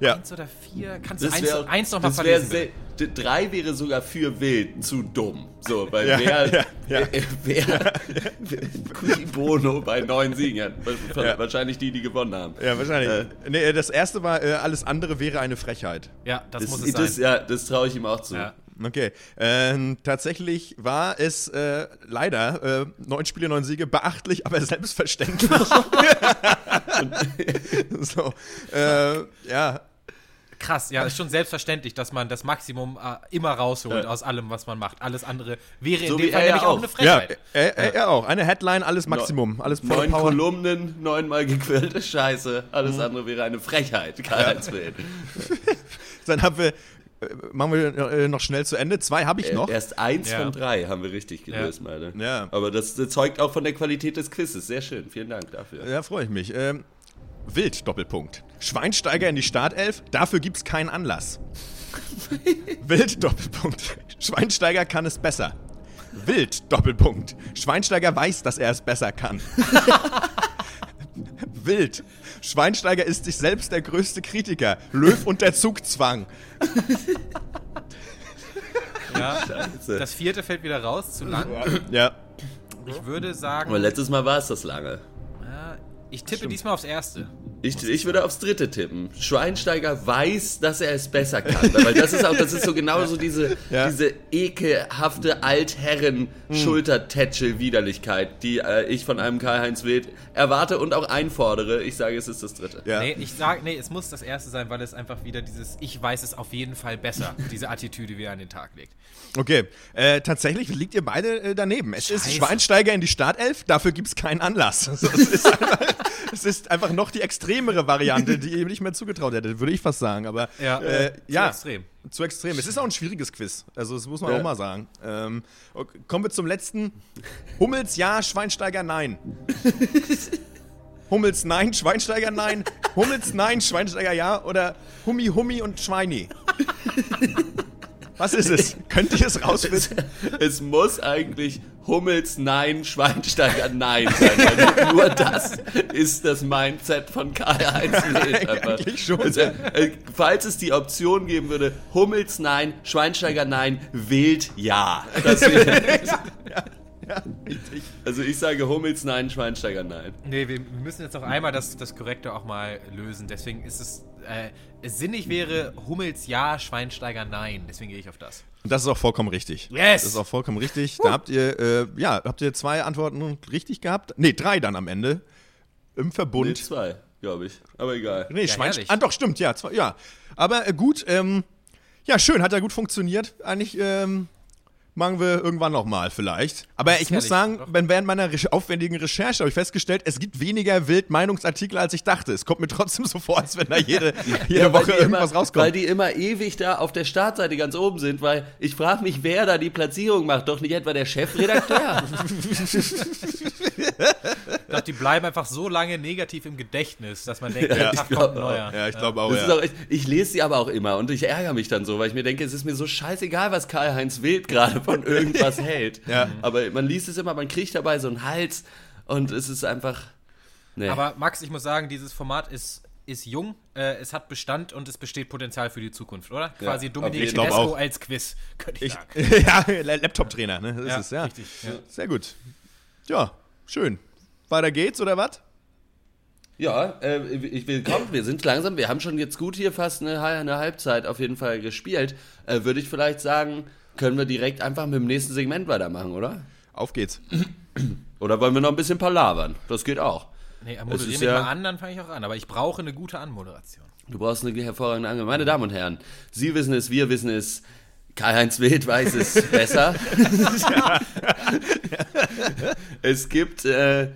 Ja. Eins oder vier, kannst du eins, wär, eins noch mal verlesen? Wär, drei wäre sogar für wild zu dumm. So, weil ja, wer, ja, ja. Äh, wer, wer Bono bei neun Siegen hat. Wahrscheinlich die, die gewonnen haben. Ja, wahrscheinlich. Äh, nee, das erste war, äh, alles andere wäre eine Frechheit. Ja, das, das muss es das, sein. Ja, das traue ich ihm auch zu. Ja. Okay. Ähm, tatsächlich war es äh, leider äh, neun Spiele, neun Siege, beachtlich, aber selbstverständlich. so, äh, ja. Krass, ja, ist schon selbstverständlich, dass man das Maximum äh, immer rausholt ja. aus allem, was man macht. Alles andere wäre so in dem Fall nämlich auch. eine Frechheit. Ja, er, er, er, auch. Eine Headline, alles Maximum. Alles Neun Power. Kolumnen, neunmal gequälte Scheiße. Alles mhm. andere wäre eine Frechheit. Karl-Heinz ja. Dann haben wir machen wir äh, noch schnell zu Ende. Zwei habe ich noch. Erst eins ja. von drei haben wir richtig gelöst, ja. meine. Ja. Aber das, das, zeugt auch von der Qualität des Quizzes. Sehr schön. Vielen Dank dafür. Ja, freue ich mich. Ähm, Wild, Doppelpunkt. Schweinsteiger in die Startelf, dafür gibt es keinen Anlass. Wild, Doppelpunkt. Schweinsteiger kann es besser. Wild, Doppelpunkt. Schweinsteiger weiß, dass er es besser kann. Wild. Schweinsteiger ist sich selbst der größte Kritiker. Löw und der Zugzwang. Ja, das vierte fällt wieder raus, zu lang. Ja. Ich würde sagen. Aber letztes Mal war es das lange. Ich tippe Stimmt. diesmal aufs Erste. Ich, ich würde aufs Dritte tippen. Schweinsteiger weiß, dass er es besser kann. Weil das ist auch, das ist so genauso diese, ja. diese ekelhafte Altherren-Schultertätschel-Widerlichkeit, die äh, ich von einem Karl-Heinz Wild erwarte und auch einfordere. Ich sage, es ist das Dritte. Ja. Nee, ich sage, nee, es muss das Erste sein, weil es einfach wieder dieses Ich weiß es auf jeden Fall besser, diese Attitüde wieder an den Tag legt. Okay, äh, tatsächlich liegt ihr beide äh, daneben. Es Scheiße. ist Schweinsteiger in die Startelf, dafür gibt es keinen Anlass. Also, es ist einfach, noch die extremere Variante, die ihm nicht mehr zugetraut hätte, würde ich fast sagen. Aber ja, äh, ja, zu extrem. Zu extrem. Es ist auch ein schwieriges Quiz. Also, das muss man ja. auch mal sagen. Ähm, okay, kommen wir zum letzten. Hummels ja, Schweinsteiger nein. Hummels nein, Schweinsteiger nein. Hummels nein, Schweinsteiger ja. Oder Hummi, Hummi und Schweini. Was ist es? Könnt ihr es rausfinden? Es, es, muss eigentlich Hummels Nein, Schweinsteiger Nein sein. Weil nur das ist das Mindset von Karl-Heinz. Eigentlich schon. Also, äh, falls es die Option geben würde, Hummels Nein, Schweinsteiger Nein, Wild Ja. Das wäre, ja. Ja, Also ich sage Hummels nein, Schweinsteiger nein. Nee, wir müssen jetzt noch einmal das, das Korrekte auch mal lösen. Deswegen ist es, äh, sinnig wäre Hummels ja, Schweinsteiger nein. Deswegen gehe ich auf das. Und das ist auch vollkommen richtig. Yes! Das ist auch vollkommen richtig. Da habt ihr, äh, ja, habt ihr zwei Antworten richtig gehabt? Nee, drei dann am Ende. Im Verbund. Nee, zwei, glaube ich. Aber egal. Nee, ja, Schweinsteiger. Ah, doch, stimmt, ja. Zwei, ja. Aber äh, gut, ähm, ja, schön, hat ja gut funktioniert. Eigentlich, ähm, Machen wir irgendwann nochmal vielleicht. Aber ich muss sagen, während meiner aufwendigen Recherche habe ich festgestellt, es gibt weniger Wild-Meinungsartikel, als ich dachte. Es kommt mir trotzdem so vor, als wenn da jede, jede ja, Woche irgendwas immer, rauskommt. Weil die immer ewig da auf der Startseite ganz oben sind, weil ich frage mich, wer da die Platzierung macht. Doch nicht etwa der Chefredakteur. ich glaube, die bleiben einfach so lange negativ im Gedächtnis, dass man denkt, ja, Tag kommt neuer. Ja, ich glaube auch, ja. auch, ich lese sie aber auch immer und ich ärgere mich dann so, weil ich mir denke, es ist mir so scheißegal, was Karl-Heinz Wild gerade von irgendwas hält. Ja. Aber man liest es immer, man kriegt dabei so einen Hals und es ist einfach. Nee. Aber Max, ich muss sagen, dieses Format ist, ist jung, äh, es hat Bestand und es besteht Potenzial für die Zukunft, oder? Ja, Quasi Dominik Tedesco als Quiz, könnte ich, ich sagen. ja, Laptop-Trainer, ne? Das ja, ist, ja. Richtig, ja. Sehr gut. Ja, schön. Weiter geht's, oder was? Ja, äh, ich willkommen. Wir sind langsam. Wir haben schon jetzt gut hier fast eine, eine Halbzeit auf jeden Fall gespielt. Äh, Würde ich vielleicht sagen, können wir direkt einfach mit dem nächsten Segment weitermachen, oder? Auf geht's. Oder wollen wir noch ein bisschen palavern? Das geht auch. Nee, moderiere mich ja, mal an, dann fange ich auch an. Aber ich brauche eine gute Anmoderation. Du brauchst eine hervorragende Anmoderation. Meine Damen und Herren, Sie wissen es, wir wissen es. Karl-Heinz Wild weiß es besser. es gibt äh,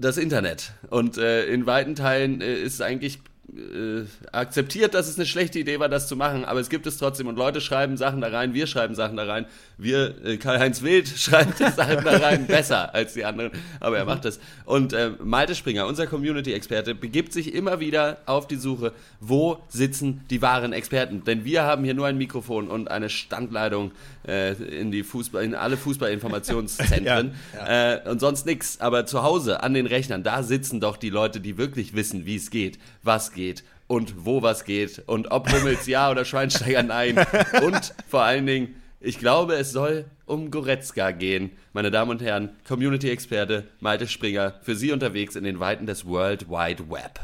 das Internet. Und äh, in weiten Teilen äh, ist es eigentlich äh, akzeptiert, dass es eine schlechte Idee war, das zu machen, aber es gibt es trotzdem. Und Leute schreiben Sachen da rein, wir schreiben Sachen da rein, wir, äh, Karl-Heinz Wild schreibt Sachen da rein besser als die anderen, aber er macht das. Und äh, Malte Springer, unser Community-Experte, begibt sich immer wieder auf die Suche, wo sitzen die wahren Experten, denn wir haben hier nur ein Mikrofon und eine Standleitung äh, in die Fußball, in alle Fußballinformationszentren ja, ja. Äh, und sonst nichts, aber zu Hause an den Rechnern, da sitzen doch die Leute, die wirklich wissen, wie es geht, was geht, und wo was geht und ob Hummels ja oder Schweinsteiger nein. Und vor allen Dingen, ich glaube, es soll um Goretzka gehen. Meine Damen und Herren, Community-Experte Malte Springer, für Sie unterwegs in den Weiten des World Wide Web.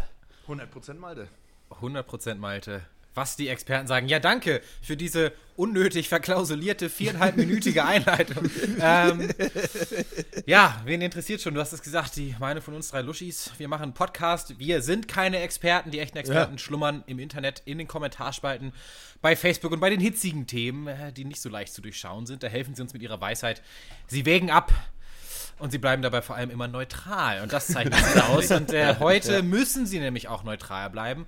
100% Malte. 100% Malte was die Experten sagen. Ja, danke für diese unnötig verklausulierte viereinhalbminütige Einleitung. ähm, ja, wen interessiert schon? Du hast es gesagt, die meine von uns drei Luschis. Wir machen einen Podcast. Wir sind keine Experten. Die echten Experten ja. schlummern im Internet, in den Kommentarspalten, bei Facebook und bei den hitzigen Themen, äh, die nicht so leicht zu durchschauen sind. Da helfen sie uns mit ihrer Weisheit. Sie wägen ab. Und sie bleiben dabei vor allem immer neutral. Und das zeichnet sie aus. Und äh, heute müssen sie nämlich auch neutral bleiben.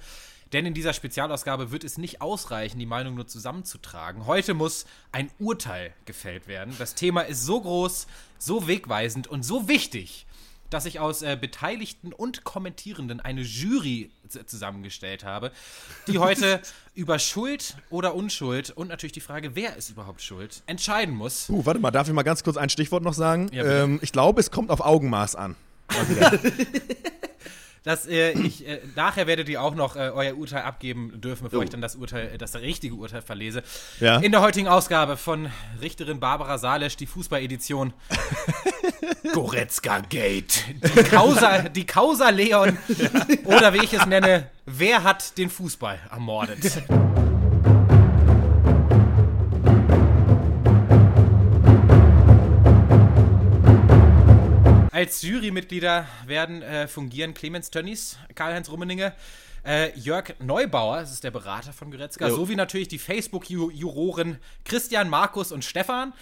Denn in dieser Spezialausgabe wird es nicht ausreichen, die Meinung nur zusammenzutragen. Heute muss ein Urteil gefällt werden. Das Thema ist so groß, so wegweisend und so wichtig, dass ich aus äh, Beteiligten und Kommentierenden eine Jury zusammengestellt habe, die heute über Schuld oder Unschuld und natürlich die Frage, wer ist überhaupt schuld, entscheiden muss. Uh, warte mal, darf ich mal ganz kurz ein Stichwort noch sagen? Ja, ähm, ich glaube, es kommt auf Augenmaß an. dass äh, ich äh, nachher werdet ihr auch noch äh, euer Urteil abgeben dürfen, bevor oh. ich dann das Urteil, das richtige Urteil verlese. Ja. In der heutigen Ausgabe von Richterin Barbara Salesch, die Fußballedition Goretzka Gate, die Causa, die Causa Leon oder wie ich es nenne, wer hat den Fußball ermordet? Als Jurymitglieder werden äh, fungieren Clemens Tönnies, Karl-Heinz Rummeninge, äh, Jörg Neubauer, das ist der Berater von Goretzka, jo. sowie natürlich die Facebook-Juroren Christian, Markus und Stefan.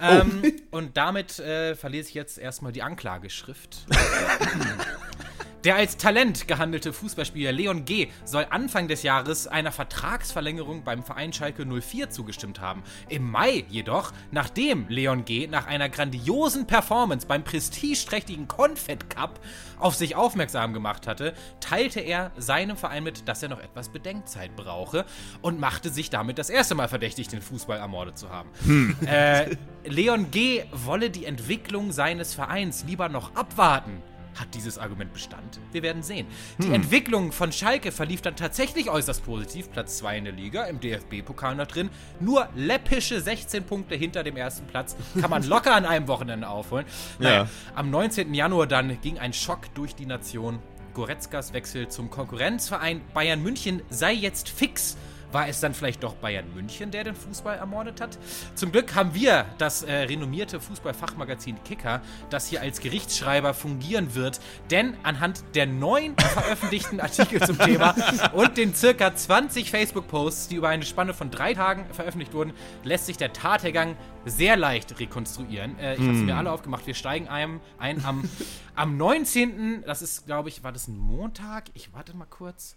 Ähm, oh. Und damit äh, verlese ich jetzt erstmal die Anklageschrift. Der als Talent gehandelte Fußballspieler Leon G. soll Anfang des Jahres einer Vertragsverlängerung beim Verein Schalke 04 zugestimmt haben. Im Mai jedoch, nachdem Leon G. nach einer grandiosen Performance beim prestigeträchtigen Confed Cup auf sich aufmerksam gemacht hatte, teilte er seinem Verein mit, dass er noch etwas Bedenkzeit brauche und machte sich damit das erste Mal verdächtig, den Fußball ermordet zu haben. Hm. Äh, Leon G. wolle die Entwicklung seines Vereins lieber noch abwarten hat dieses Argument Bestand? Wir werden sehen. Die hm. Entwicklung von Schalke verlief dann tatsächlich äußerst positiv. Platz 2 in der Liga, im DFB-Pokal noch drin. Nur läppische 16 Punkte hinter dem ersten Platz. Kann man locker an einem Wochenende aufholen. Naja, ja. Am 19. Januar dann ging ein Schock durch die Nation. Goretzkas Wechsel zum Konkurrenzverein Bayern München sei jetzt fix. War es dann vielleicht doch Bayern München, der den Fußball ermordet hat? Zum Glück haben wir das äh, renommierte Fußballfachmagazin Kicker, das hier als Gerichtsschreiber fungieren wird, denn anhand der neun veröffentlichten Artikel zum Thema und den circa 20 Facebook-Posts, die über eine Spanne von drei Tagen veröffentlicht wurden, lässt sich der Tathergang sehr leicht rekonstruieren. Äh, ich habe es mir hm. alle aufgemacht. Wir steigen ein, ein am, am 19., das ist, glaube ich, war das ein Montag? Ich warte mal kurz.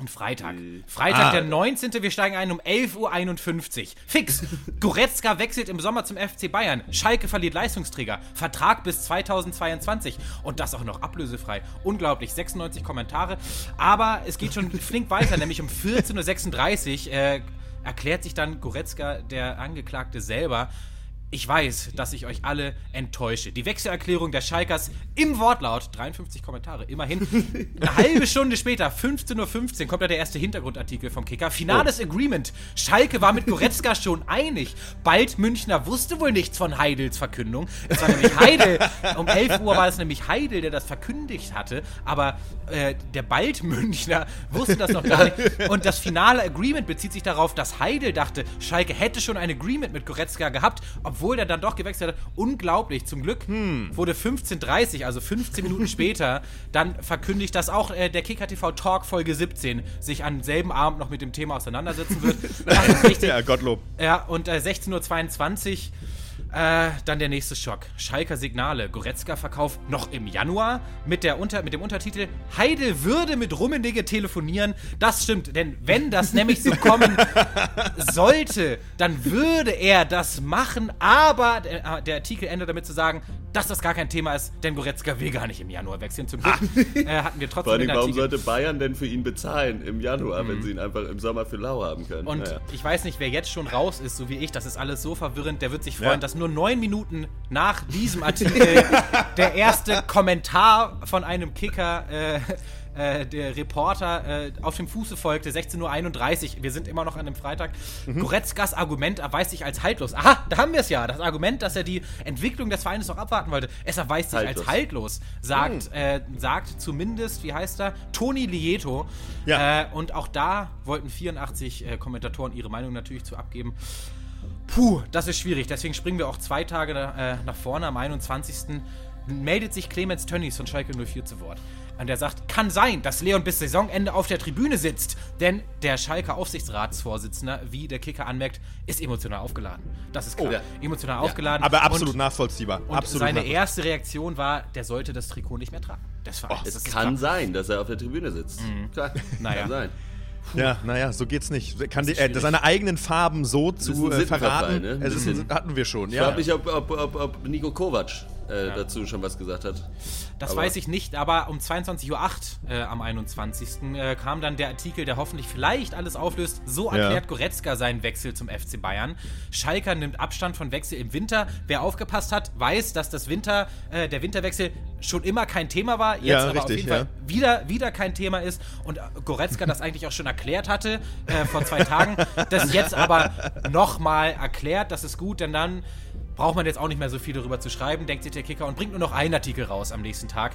Ein Freitag. Äh. Freitag, ah. der 19. Wir steigen ein um 11.51 Uhr. Fix. Goretzka wechselt im Sommer zum FC Bayern. Schalke verliert Leistungsträger. Vertrag bis 2022. Und das auch noch ablösefrei. Unglaublich. 96 Kommentare. Aber es geht schon flink weiter, nämlich um 14.36 Uhr äh, erklärt sich dann Goretzka, der Angeklagte, selber ich weiß, dass ich euch alle enttäusche. Die Wechselerklärung der Schalkers im Wortlaut, 53 Kommentare, immerhin. Eine halbe Stunde später, 15.15 Uhr, kommt da der erste Hintergrundartikel vom Kicker. Finales oh. Agreement. Schalke war mit Goretzka schon einig. Bald Münchner wusste wohl nichts von Heidels Verkündung. Es war nämlich Heidel. Um 11 Uhr war es nämlich Heidel, der das verkündigt hatte. Aber äh, der Bald Münchner wusste das noch gar nicht. Und das finale Agreement bezieht sich darauf, dass Heidel dachte, Schalke hätte schon ein Agreement mit Goretzka gehabt, obwohl obwohl der dann doch gewechselt hat. Unglaublich. Zum Glück hm. wurde 15.30, also 15 Minuten später, dann verkündigt, dass auch äh, der Kicker TV Talk Folge 17 sich am selben Abend noch mit dem Thema auseinandersetzen wird. ja, Gottlob. Ja, und äh, 16.22 Uhr äh, dann der nächste Schock. Schalker Signale. Goretzka Verkauf noch im Januar mit, der Unter mit dem Untertitel Heidel würde mit Rummenigge telefonieren. Das stimmt, denn wenn das nämlich so kommen sollte, dann würde er das machen. Aber der, äh, der, Artikel endet damit zu sagen, dass das gar kein Thema ist, denn Goretzka will gar nicht im Januar wechseln. Zum Glück äh, hatten wir trotzdem Vor allem, warum sollte Bayern denn für ihn bezahlen im Januar, mhm. wenn sie ihn einfach im Sommer für lau haben können? Und naja. ich weiß nicht, wer jetzt schon raus ist, so wie ich, das ist alles so verwirrend, der wird sich freuen, ja. dass nur neun Minuten nach diesem Artikel der erste Kommentar von einem Kicker äh, äh, der Reporter äh, auf dem Fuße folgte, 16.31 Uhr. Wir sind immer noch an dem Freitag. Mhm. Goretzkas Argument erweist sich als haltlos. Aha, da haben wir es ja. Das Argument, dass er die Entwicklung des Vereins noch abwarten wollte. Es erweist sich haltlos. als haltlos, sagt, mhm. äh, sagt zumindest, wie heißt er, Toni Lieto. Ja. Äh, und auch da wollten 84 äh, Kommentatoren ihre Meinung natürlich zu abgeben. Puh, das ist schwierig. Deswegen springen wir auch zwei Tage äh, nach vorne. Am 21. meldet sich Clemens Tönnies von Schalke 04 zu Wort. Und er sagt, kann sein, dass Leon bis Saisonende auf der Tribüne sitzt. Denn der Schalke Aufsichtsratsvorsitzender, wie der Kicker anmerkt, ist emotional aufgeladen. Das ist klar. Oh, ja. Emotional ja. aufgeladen. Aber absolut und, nachvollziehbar. Und absolut seine erste Reaktion war, der sollte das Trikot nicht mehr tragen. Das war, oh, es kann sein, dass er auf der Tribüne sitzt. Mhm. Klar, naja. kann sein. Ja, naja, so geht's nicht. Kann die, äh, seine eigenen Farben so zu äh, verraten, ne? es ist, hatten wir schon. Ich ja. frage mich, ob, ob, ob, ob Nico Kovac äh, ja. dazu schon was gesagt hat. Das aber weiß ich nicht, aber um 22.08 Uhr äh, am 21. Äh, kam dann der Artikel, der hoffentlich vielleicht alles auflöst. So erklärt ja. Goretzka seinen Wechsel zum FC Bayern. Schalker nimmt Abstand von Wechsel im Winter. Wer aufgepasst hat, weiß, dass das Winter, äh, der Winterwechsel schon immer kein Thema war, jetzt ja, aber richtig, auf jeden Fall wieder, wieder kein Thema ist und Goretzka das eigentlich auch schon erklärt hatte äh, vor zwei Tagen, das jetzt aber nochmal erklärt, das ist gut, denn dann braucht man jetzt auch nicht mehr so viel darüber zu schreiben, denkt sich der Kicker und bringt nur noch einen Artikel raus am nächsten Tag.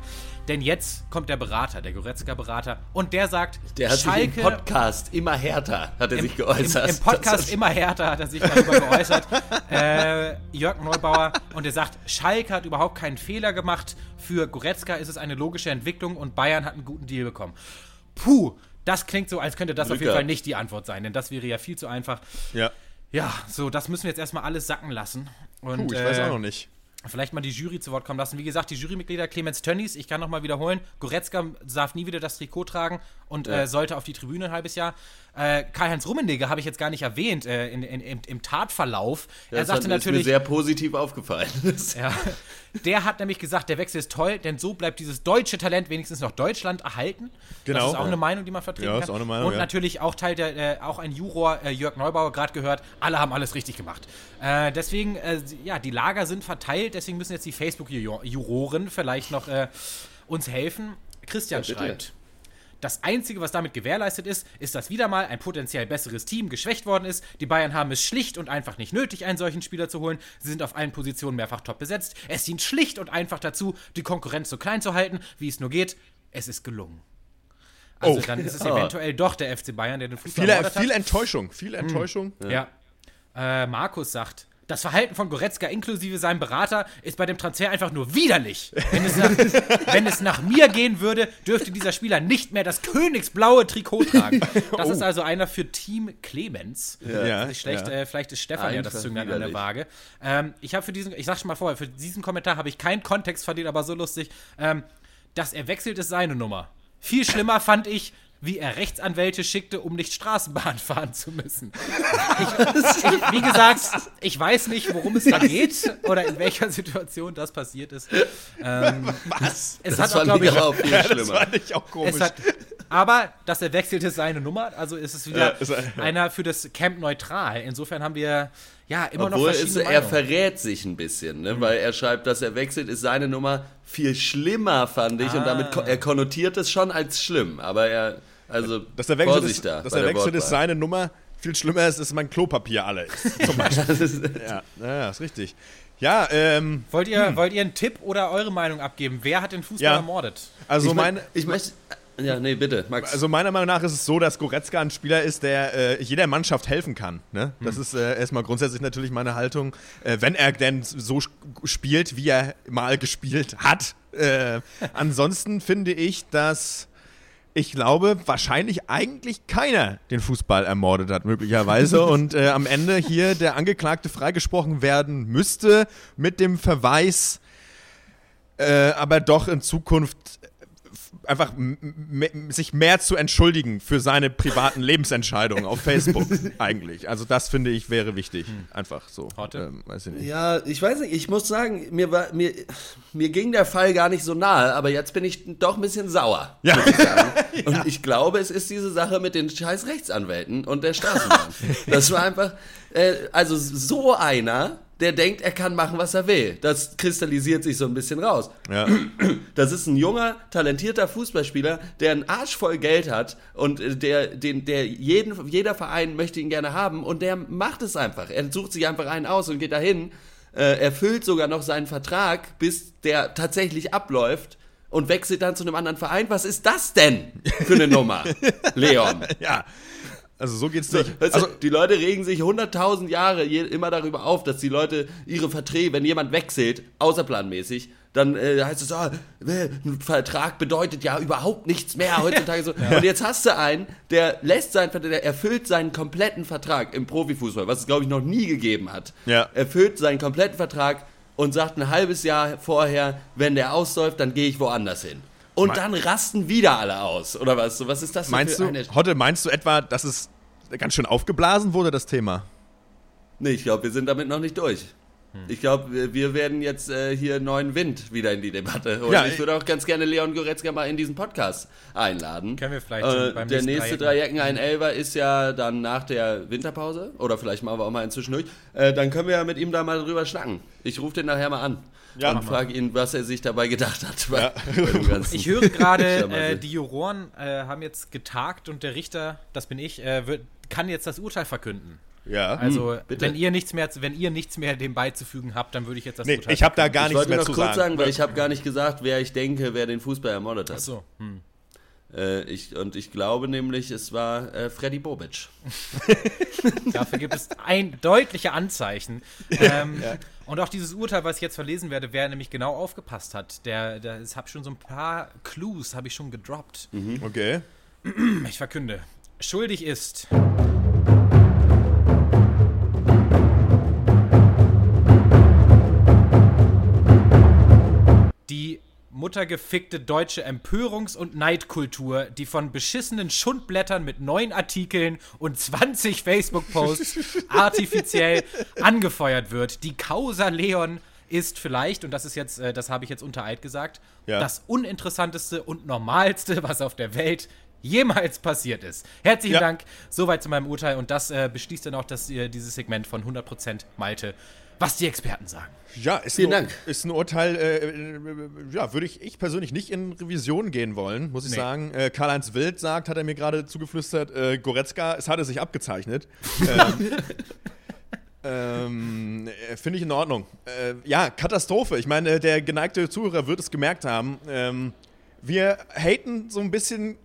Denn jetzt kommt der Berater, der Goretzka-Berater, und der sagt, der hat Schalke, sich im Podcast immer härter, hat er im, sich geäußert. Im, Im, Podcast immer härter hat er sich darüber geäußert. Äh, Jörg Neubauer, und er sagt, Schalke hat überhaupt keinen Fehler gemacht. Für Goretzka ist es eine logische Entwicklung und Bayern hat einen guten Deal bekommen. Puh, das klingt so, als könnte das Glück auf jeden Fall nicht die Antwort sein, denn das wäre ja viel zu einfach. Ja. Ja, so, das müssen wir jetzt erstmal alles sacken lassen. Und, Puh, ich äh, weiß auch noch nicht. vielleicht mal die Jury zu Wort kommen lassen. Wie gesagt, die Jurymitglieder Clemens Tönnies, ich kann nochmal wiederholen, Goretzka darf nie wieder das Trikot tragen und ja. äh, sollte auf die Tribüne ein halbes Jahr. Äh, Karl-Heinz Rummenigge habe ich jetzt gar nicht erwähnt äh, in, in, im, im, Tatverlauf. Ja, er sagte natürlich. Ist mir sehr positiv aufgefallen. ja, der hat nämlich gesagt, der Wechsel ist toll, denn so bleibt dieses deutsche Talent wenigstens noch Deutschland erhalten. Genau. Das ist auch ja. eine Meinung, die man vertreten ja, kann. Ist auch eine Meinung, Und natürlich auch Teil der, äh, auch ein Juror, äh, Jörg Neubauer, gerade gehört, alle haben alles richtig gemacht. Äh, deswegen, ja, die Lager sind verteilt, deswegen müssen jetzt die Facebook-Juroren vielleicht noch uns helfen. Christian schreibt. Das Einzige, was damit gewährleistet ist, ist, dass wieder mal ein potenziell besseres Team geschwächt worden ist. Die Bayern haben es schlicht und einfach nicht nötig, einen solchen Spieler zu holen. Sie sind auf allen Positionen mehrfach top besetzt. Es dient schlicht und einfach dazu, die Konkurrenz so klein zu halten, wie es nur geht. Es ist gelungen. Also oh. dann ist es eventuell doch der FC Bayern, der den Fußball viel, viel Enttäuschung, viel hm. Enttäuschung. Mhm. Ja. ja. Äh, Markus sagt, das Verhalten von Goretzka inklusive seinem Berater ist bei dem Transfer einfach nur widerlich. Wenn es, nach, wenn es nach mir gehen würde, dürfte dieser Spieler nicht mehr das königsblaue Trikot tragen. Das oh. ist also einer für Team Clemens. Ja, ja, schlecht, ja. Äh, vielleicht ist Stefan einfach ja das Zünglein an der Waage. Ähm, ich habe für diesen, ich sag schon mal vorher, für diesen Kommentar habe ich keinen Kontext verdient, aber so lustig. Ähm, dass er wechselt, ist seine Nummer. Viel schlimmer fand ich, wie er Rechtsanwälte schickte, um nicht Straßenbahn fahren zu müssen. Ich, ich, wie gesagt, ich weiß nicht, worum es da geht oder in welcher Situation das passiert ist. Ähm, Was? Es das hat auch, glaube ich, auch viel ja, das fand ich auch komisch. Hat, aber dass er wechselte seine Nummer, also ist es wieder ja, einer für das Camp neutral. Insofern haben wir ja, immer Obwohl noch verschiedene es, Er verrät sich ein bisschen, ne? Mhm. weil er schreibt, dass er wechselt, ist seine Nummer viel schlimmer, fand ich. Ah. Und damit, er konnotiert es schon als schlimm. Aber er, also, dass er wechselt, ist, da dass er wechselt ist seine Nummer. Viel schlimmer ist, dass mein Klopapier alle ist. Zum Beispiel. ja, ja, ist richtig. Ja, ähm. Wollt ihr, hm. wollt ihr einen Tipp oder eure Meinung abgeben? Wer hat den Fußball ja. ermordet? Also, ich meine. Ich möchte. Ja, nee, bitte, Max. Also meiner Meinung nach ist es so, dass Goretzka ein Spieler ist, der äh, jeder Mannschaft helfen kann. Ne? Das hm. ist äh, erstmal grundsätzlich natürlich meine Haltung. Äh, wenn er denn so spielt, wie er mal gespielt hat. Äh, ansonsten finde ich, dass ich glaube, wahrscheinlich eigentlich keiner den Fußball ermordet hat, möglicherweise. und äh, am Ende hier der Angeklagte freigesprochen werden müsste mit dem Verweis, äh, aber doch in Zukunft einfach sich mehr zu entschuldigen für seine privaten Lebensentscheidungen auf Facebook eigentlich. Also das finde ich wäre wichtig. Hm. Einfach so. Ähm, weiß ich nicht. Ja, ich weiß nicht, ich muss sagen, mir, war, mir, mir ging der Fall gar nicht so nahe, aber jetzt bin ich doch ein bisschen sauer. Ja. Ich und ja. ich glaube, es ist diese Sache mit den scheiß Rechtsanwälten und der Straßenbahn. das war einfach, äh, also so einer der denkt, er kann machen, was er will. Das kristallisiert sich so ein bisschen raus. Ja. Das ist ein junger, talentierter Fußballspieler, der einen Arsch voll Geld hat und äh, der, den, der jeden, jeder Verein möchte ihn gerne haben und der macht es einfach. Er sucht sich einfach einen aus und geht dahin, äh, erfüllt sogar noch seinen Vertrag, bis der tatsächlich abläuft und wechselt dann zu einem anderen Verein. Was ist das denn für eine Nummer, Leon? Ja. Also so geht's nicht. Weißt also, die Leute regen sich 100.000 Jahre immer darüber auf, dass die Leute ihre Verträge, wenn jemand wechselt, außerplanmäßig, dann äh, heißt es, oh, ein Vertrag bedeutet ja überhaupt nichts mehr heutzutage so. ja. Und jetzt hast du einen, der lässt seinen Vertrag, der erfüllt seinen kompletten Vertrag im Profifußball, was es glaube ich noch nie gegeben hat. Ja. Erfüllt seinen kompletten Vertrag und sagt ein halbes Jahr vorher, wenn der ausläuft, dann gehe ich woanders hin und Me dann rasten wieder alle aus, oder was? So, was ist das meinst du, Hotte, meinst du etwa, dass es ganz schön aufgeblasen wurde, das Thema? Nee, ich glaube, wir sind damit noch nicht durch. Hm. Ich glaube, wir werden jetzt äh, hier neuen Wind wieder in die Debatte. Und ja, ich würde auch ganz gerne Leon Goretzka mal in diesen Podcast einladen. Können wir vielleicht äh, beim Der nächste Dreiecken ein Elver ist ja dann nach der Winterpause. Oder vielleicht machen wir auch mal inzwischen durch. Äh, dann können wir ja mit ihm da mal drüber schnacken. Ich rufe den nachher mal an ja, und frage ihn, was er sich dabei gedacht hat. Ja. ich höre gerade, äh, die Juroren äh, haben jetzt getagt und der Richter, das bin ich, äh, wird, kann jetzt das Urteil verkünden. Ja. Also, hm, wenn ihr nichts mehr, wenn ihr nichts mehr dem beizufügen habt, dann würde ich jetzt das nee, Urteil. Ich habe da gar nichts mehr zu sagen. Ich wollte noch kurz sagen, weil ich habe gar nicht gesagt, wer ich denke, wer den Fußball ermordet hat. Ach so. Hm. Äh, ich, und ich glaube nämlich, es war äh, Freddy Bobic. Dafür gibt es ein deutliche Anzeichen. Ähm, ja. Und auch dieses Urteil, was ich jetzt verlesen werde, wer nämlich genau aufgepasst hat, der, der ich habe schon so ein paar Clues habe ich schon gedroppt. Mhm. Okay. Ich verkünde. Schuldig ist. Muttergefickte deutsche Empörungs- und Neidkultur, die von beschissenen Schundblättern mit neun Artikeln und 20 Facebook-Posts artifiziell angefeuert wird. Die Causa Leon ist vielleicht, und das ist jetzt, äh, das habe ich jetzt unter Eid gesagt, ja. das uninteressanteste und normalste, was auf der Welt jemals passiert ist. Herzlichen ja. Dank, soweit zu meinem Urteil und das äh, beschließt dann auch das, äh, dieses Segment von 100% Malte, was die Experten sagen. Ja, ist, Vielen ein, Dank. ist ein Urteil, äh, äh, ja, würde ich, ich persönlich nicht in Revision gehen wollen, muss ich nee. sagen. Äh, Karl-Heinz Wild sagt, hat er mir gerade zugeflüstert, äh, Goretzka, es hatte sich abgezeichnet. ähm, ähm, äh, Finde ich in Ordnung. Äh, ja, Katastrophe. Ich meine, der geneigte Zuhörer wird es gemerkt haben. Ähm, wir haten so ein bisschen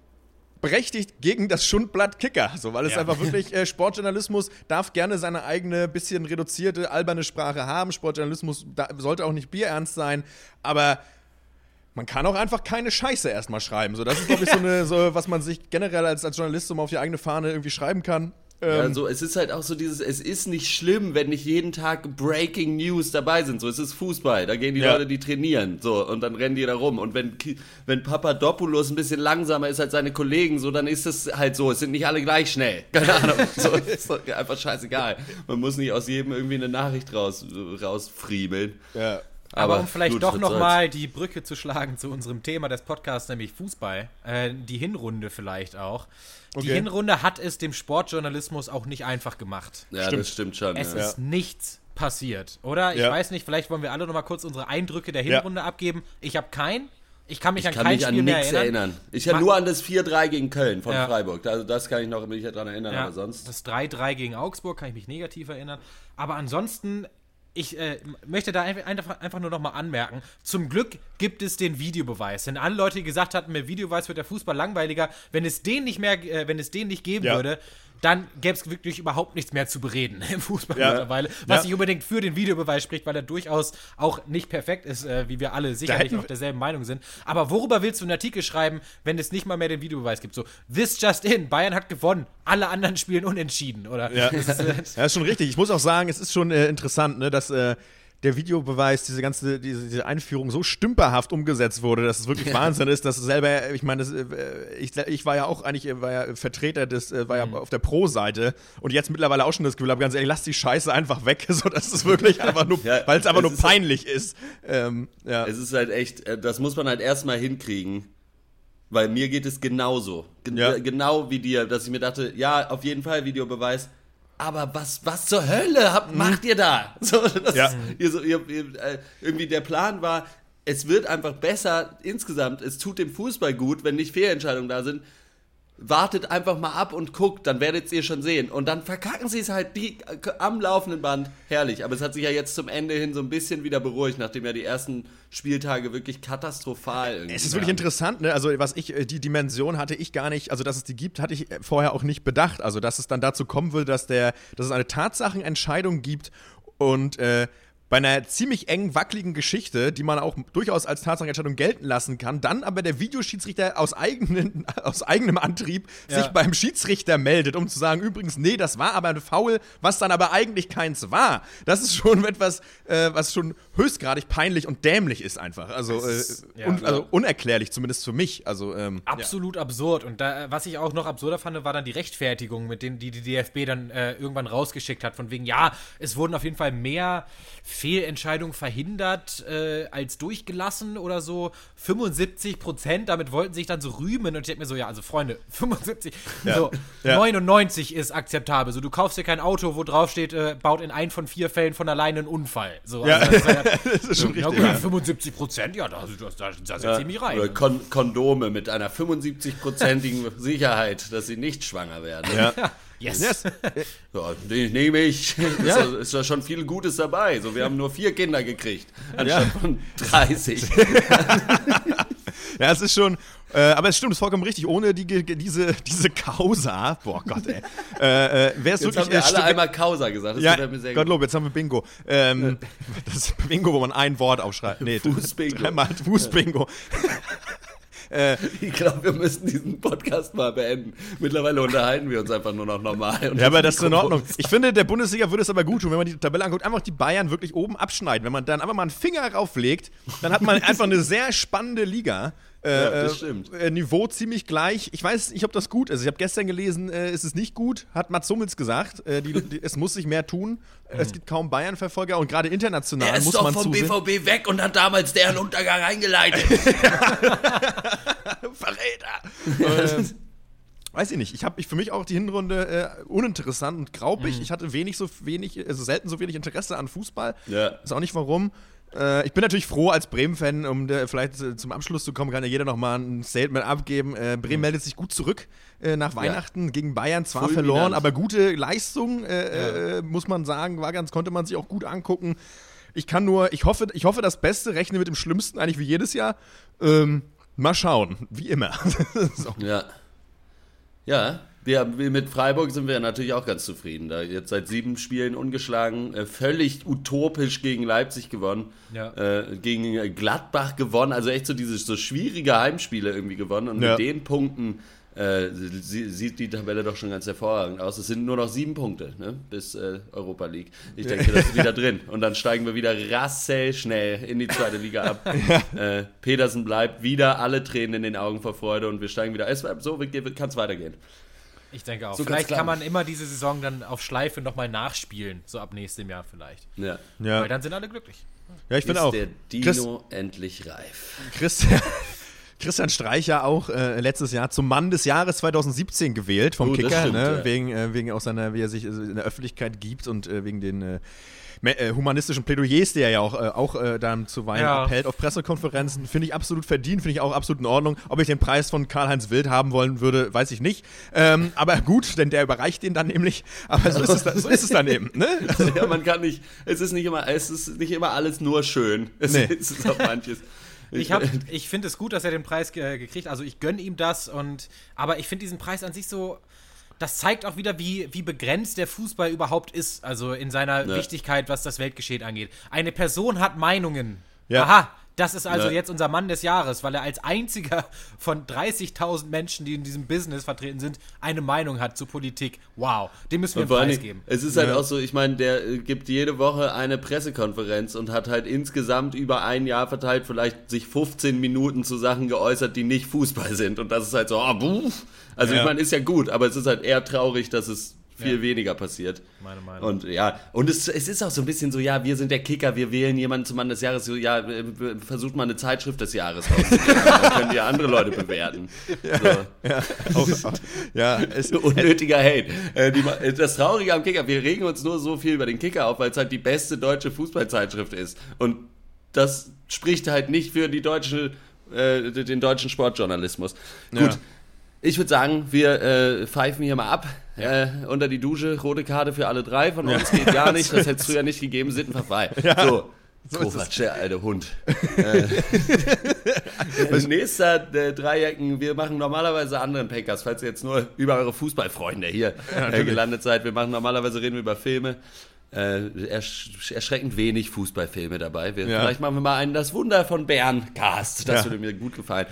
berechtigt gegen das Schundblatt Kicker, so, weil es ja. einfach wirklich äh, Sportjournalismus darf gerne seine eigene bisschen reduzierte alberne Sprache haben. Sportjournalismus da, sollte auch nicht bierernst sein, aber man kann auch einfach keine Scheiße erstmal schreiben. So, das ist glaube ich so eine so was man sich generell als als Journalist so mal auf die eigene Fahne irgendwie schreiben kann. Ja, ähm, so, es ist halt auch so dieses, es ist nicht schlimm, wenn nicht jeden Tag Breaking News dabei sind. So, es ist Fußball, da gehen die ja. Leute, die trainieren, so, und dann rennen die da rum. Und wenn, wenn Papadopoulos ein bisschen langsamer ist als seine Kollegen, so, dann ist es halt so, es sind nicht alle gleich schnell. Keine Ahnung, so, ist einfach scheißegal. Man muss nicht aus jedem irgendwie eine Nachricht raus, rausfriemeln. Ja. Aber, Aber, um vielleicht gut, doch nochmal die Brücke zu schlagen zu unserem Thema des Podcasts, nämlich Fußball, äh, die Hinrunde vielleicht auch. Okay. Die Hinrunde hat es dem Sportjournalismus auch nicht einfach gemacht. Ja, stimmt. das stimmt schon. Es ja. ist nichts passiert, oder? Ich ja. weiß nicht, vielleicht wollen wir alle nochmal kurz unsere Eindrücke der Hinrunde ja. abgeben. Ich habe keinen. Ich kann mich ich an kann kein mich Spiel an mehr erinnern. erinnern. Ich habe nur an das 4-3 gegen Köln von Freiburg. Also das kann ich noch mich daran erinnern, aber sonst. Das 3-3 gegen Augsburg kann ich mich negativ erinnern. Aber ansonsten ich äh, möchte da einfach, einfach nur noch mal anmerken, zum Glück gibt es den Videobeweis. Denn alle Leute, die gesagt hatten, mit Videobeweis wird der Fußball langweiliger, wenn es den nicht mehr, äh, wenn es den nicht geben ja. würde, dann gäbe es wirklich überhaupt nichts mehr zu bereden im Fußball ja. mittlerweile. Was ja. nicht unbedingt für den Videobeweis spricht, weil er durchaus auch nicht perfekt ist, äh, wie wir alle sicherlich auf derselben Meinung sind. Aber worüber willst du einen Artikel schreiben, wenn es nicht mal mehr den Videobeweis gibt? So, this just in, Bayern hat gewonnen, alle anderen spielen unentschieden, oder? Ja, das ist, äh, ja, ist schon richtig. Ich muss auch sagen, es ist schon äh, interessant, ne, dass äh, der Videobeweis, diese ganze diese, diese, Einführung so stümperhaft umgesetzt wurde, dass es wirklich Wahnsinn ist, dass selber, ich meine, äh, ich, ich war ja auch eigentlich äh, war ja Vertreter des, äh, war ja mhm. auf der Pro-Seite und jetzt mittlerweile auch schon das Gefühl habe, ganz ehrlich, lass die Scheiße einfach weg, so dass es wirklich einfach nur, ja, weil es einfach nur peinlich ist. Ähm, ja. Es ist halt echt, das muss man halt erstmal hinkriegen. Weil mir geht es genauso. Gen ja. Genau wie dir, dass ich mir dachte, ja, auf jeden Fall Videobeweis aber was, was zur Hölle habt, mhm. macht ihr da? So, ja. ihr, so, ihr, ihr, äh, irgendwie der Plan war, es wird einfach besser insgesamt, es tut dem Fußball gut, wenn nicht Fehlentscheidungen da sind wartet einfach mal ab und guckt, dann werdet ihr schon sehen. Und dann verkacken sie es halt die, am laufenden Band. Herrlich. Aber es hat sich ja jetzt zum Ende hin so ein bisschen wieder beruhigt, nachdem ja die ersten Spieltage wirklich katastrophal Es ist wirklich interessant, ne? Also, was ich, äh, die Dimension hatte ich gar nicht, also dass es die gibt, hatte ich vorher auch nicht bedacht. Also, dass es dann dazu kommen will, dass der, dass es eine Tatsachenentscheidung gibt und äh, bei einer ziemlich eng wackeligen Geschichte, die man auch durchaus als Tatsachenentscheidung gelten lassen kann, dann aber der Videoschiedsrichter aus, eigenen, aus eigenem Antrieb ja. sich beim Schiedsrichter meldet, um zu sagen, übrigens, nee, das war aber ein Foul, was dann aber eigentlich keins war. Das ist schon etwas, äh, was schon höchstgradig peinlich und dämlich ist einfach. Also, äh, ja, un also unerklärlich, zumindest für mich. Also, ähm, Absolut ja. absurd. Und da, was ich auch noch absurder fand, war dann die Rechtfertigung, mit denen die die DFB dann äh, irgendwann rausgeschickt hat, von wegen, ja, es wurden auf jeden Fall mehr Fehlentscheidung verhindert äh, als durchgelassen oder so. 75 Prozent, damit wollten sich dann so rühmen. Und ich denke mir so, ja, also Freunde, 75, ja. so ja. 99 ist akzeptabel. So, du kaufst dir kein Auto, wo drauf steht, äh, baut in ein von vier Fällen von alleine einen Unfall. So, ja. also, das, ja, das, ist schon richtig. Ja, 75 Prozent, ja, da, da, da, da setze ich mich rein. Oder Kon Kondome mit einer 75-prozentigen Sicherheit, dass sie nicht schwanger werden. Ja. Yes. yes. ja, den nehme ich. Ja. Ist, ist da schon viel Gutes dabei. So, wir haben nur vier Kinder gekriegt, anstatt ja. von 30. ja, es ist schon. Äh, aber es stimmt, es ist vollkommen richtig. Ohne die, diese, diese Causa, boah Gott, ey, äh, äh, es wirklich. Haben wir alle einmal Causa gesagt. Das ja, mir sehr Gottlob, jetzt haben wir Bingo. Ähm, das Bingo, wo man ein Wort aufschreibt. Nee, Fußbingo. Fußbingo. Äh, ich glaube, wir müssen diesen Podcast mal beenden. Mittlerweile unterhalten wir uns einfach nur noch normal. ja, aber das ist in Ordnung. Ich finde, der Bundesliga würde es aber gut tun, wenn man die Tabelle anguckt, einfach die Bayern wirklich oben abschneiden. Wenn man dann einfach mal einen Finger rauflegt, dann hat man einfach eine sehr spannende Liga. Äh, ja, das äh, stimmt. Äh, Niveau ziemlich gleich. Ich weiß nicht, ob das gut ist. Ich habe gestern gelesen, äh, ist es nicht gut, hat Mats Hummels gesagt. Äh, die, die, es muss sich mehr tun. Mhm. Es gibt kaum Bayern-Verfolger und gerade international er ist muss doch man vom zusehen. BVB weg und hat damals deren Untergang eingeleitet. Verräter! Ähm, weiß ich nicht. Ich habe ich für mich auch die Hinrunde äh, uninteressant und graupig. Mhm. Ich hatte wenig so wenig, also selten so wenig Interesse an Fußball. Ja. Ist auch nicht warum. Äh, ich bin natürlich froh als Bremen-Fan, um der, vielleicht äh, zum Abschluss zu kommen, kann ja jeder nochmal ein Statement abgeben. Äh, Bremen mhm. meldet sich gut zurück äh, nach Weihnachten ja. gegen Bayern, zwar Voll verloren, aber gute Leistung, äh, ja. muss man sagen, war ganz, konnte man sich auch gut angucken. Ich kann nur, ich hoffe, ich hoffe das Beste, rechne mit dem Schlimmsten, eigentlich wie jedes Jahr. Ähm, mal schauen, wie immer. so. Ja. Ja, wir, mit Freiburg sind wir natürlich auch ganz zufrieden. Da jetzt seit sieben Spielen ungeschlagen, äh, völlig utopisch gegen Leipzig gewonnen, ja. äh, gegen Gladbach gewonnen, also echt so diese so schwierige Heimspiele irgendwie gewonnen. Und ja. mit den Punkten äh, sieht die Tabelle doch schon ganz hervorragend aus. Es sind nur noch sieben Punkte ne, bis äh, Europa League. Ich denke, das ist wieder drin. Und dann steigen wir wieder schnell in die zweite Liga ab. Ja. Äh, Petersen bleibt wieder alle Tränen in den Augen vor Freude und wir steigen wieder. Es, so kann es weitergehen. Ich denke auch. So vielleicht kann man immer diese Saison dann auf Schleife nochmal nachspielen, so ab nächstem Jahr vielleicht. Ja. ja. Weil dann sind alle glücklich. Ja, ich finde auch. der Dino Chris, endlich reif. Christian, Christian Streicher auch äh, letztes Jahr zum Mann des Jahres 2017 gewählt vom oh, Kicker, stimmt, ne? ja. wegen, äh, wegen auch seiner, wie er sich in der Öffentlichkeit gibt und äh, wegen den äh, äh, humanistischen Plädoyers, die er ja auch, äh, auch äh, dann zuweilen ja. abhält auf Pressekonferenzen, finde ich absolut verdient, finde ich auch absolut in Ordnung. Ob ich den Preis von Karl-Heinz Wild haben wollen würde, weiß ich nicht. Ähm, aber gut, denn der überreicht den dann nämlich. Aber so ist es, dann, so ist es dann eben. Ne? Also, ja, man kann nicht, es ist nicht immer, es ist nicht immer alles nur schön. Es, nee. es ist auch manches. Ich, ich finde es gut, dass er den Preis ge gekriegt. Also ich gönne ihm das und aber ich finde diesen Preis an sich so das zeigt auch wieder, wie, wie begrenzt der Fußball überhaupt ist, also in seiner ja. Wichtigkeit, was das Weltgeschehen angeht. Eine Person hat Meinungen. Ja. Aha, das ist also ja. jetzt unser Mann des Jahres, weil er als einziger von 30.000 Menschen, die in diesem Business vertreten sind, eine Meinung hat zur Politik. Wow, dem müssen wir einen Preis geben. Es ist halt ja. auch so, ich meine, der äh, gibt jede Woche eine Pressekonferenz und hat halt insgesamt über ein Jahr verteilt vielleicht sich 15 Minuten zu Sachen geäußert, die nicht Fußball sind. Und das ist halt so, oh, buh, also ja. ich meine, ist ja gut, aber es ist halt eher traurig, dass es viel ja. weniger passiert. Meine Meinung. Und ja, und es, es ist auch so ein bisschen so, ja, wir sind der Kicker, wir wählen jemanden zum Mann des Jahres, so, ja, äh, versucht mal eine Zeitschrift des Jahres rauszugeben, dann können ja andere Leute bewerten. Ja, so. ja, auch, ja es, Unnötiger Hate. Äh, die, das Traurige am Kicker, wir regen uns nur so viel über den Kicker auf, weil es halt die beste deutsche Fußballzeitschrift ist. Und das spricht halt nicht für die deutsche, äh, den deutschen Sportjournalismus. Ja. Gut, ich würde sagen, wir äh, pfeifen hier mal ab ja. äh, unter die Dusche. Rote Karte für alle drei. Von uns ja. geht gar nicht. Das hättest du ja nicht gegeben. Sittenverfrei. Ja. So. So Kovac, der alte Hund. äh, nächster äh, Dreiecken, wir machen normalerweise anderen Packers, falls ihr jetzt nur über eure Fußballfreunde hier äh, gelandet seid. Wir machen normalerweise reden wir über Filme. Äh, ersch erschreckend wenig Fußballfilme dabei. Wir, ja. Vielleicht machen wir mal einen Das Wunder von Bern Cast. Das ja. würde mir gut gefallen.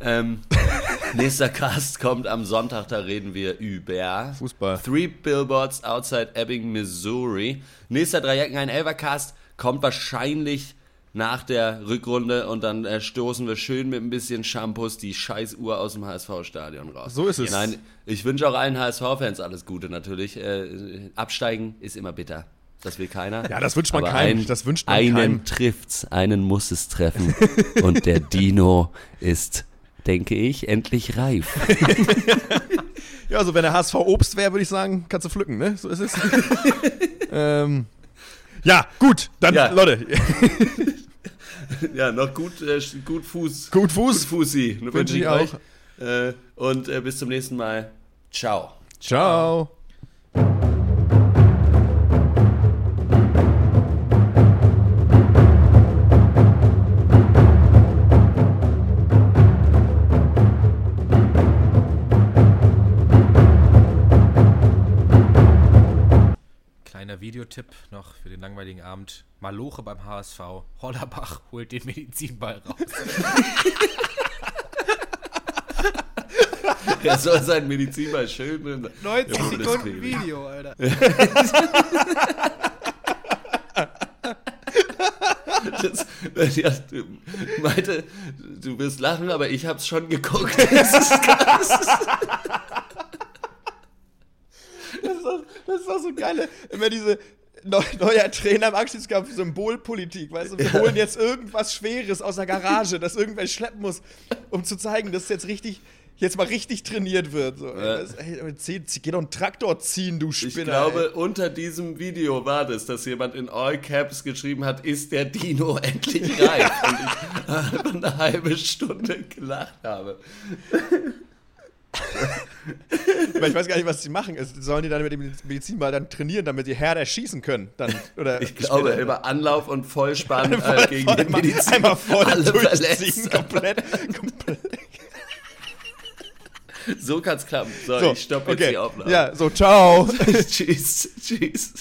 Ähm, nächster Cast kommt am Sonntag, da reden wir über Fußball. Three Billboards Outside Ebbing, Missouri. Nächster Dreiecken, ein Elvercast, kommt wahrscheinlich nach der Rückrunde und dann äh, stoßen wir schön mit ein bisschen Shampoos die Scheißuhr aus dem HSV-Stadion raus. So ist es. Nein, ich wünsche auch allen HSV-Fans alles Gute natürlich. Äh, absteigen ist immer bitter. Das will keiner. Ja, das wünscht man keinem. Ein, das wünscht man einen keinem. trifft's, einen muss es treffen. und der Dino ist denke ich, endlich reif. ja, also wenn der HSV Obst wäre, würde ich sagen, kannst du pflücken, ne? So ist es. ähm, ja, gut, dann, ja. Leute. ja, noch gut, äh, gut Fuß. Gut Fuß. Gut Fußi. Wünsche ich auch. Äh, und äh, bis zum nächsten Mal. Ciao. Ciao. Videotipp noch für den langweiligen Abend. Maloche beim HSV. Hollerbach holt den Medizinball raus. er soll sein Medizinball schön. 90 Sekunden Video, Alter. Das, ja, du meinte, du wirst lachen, aber ich hab's schon geguckt. Das ist krass. Das ist, auch, das ist auch so geil, immer diese, neuer Trainer im Abschiedskampf, Symbolpolitik, weißt du, wir ja. holen jetzt irgendwas Schweres aus der Garage, das irgendwer schleppen muss, um zu zeigen, dass jetzt richtig, jetzt mal richtig trainiert wird. So. Ja. Ey, geh doch einen Traktor ziehen, du Spinner. Ich glaube, ey. unter diesem Video war das, dass jemand in All Caps geschrieben hat, ist der Dino endlich reif? Und ich eine halbe Stunde gelacht habe ich weiß gar nicht, was sie machen. Sollen die dann mit dem Medizinball dann trainieren, damit die Herder schießen können? Dann, oder ich glaube, später, über Anlauf und Vollspann äh, gegen voll, den Medizin. Einmal voll alle durchziehen, komplett, komplett. So kann es klappen. So, so ich stoppe okay. jetzt die Aufnahme. Ja, so, ciao. tschüss, tschüss.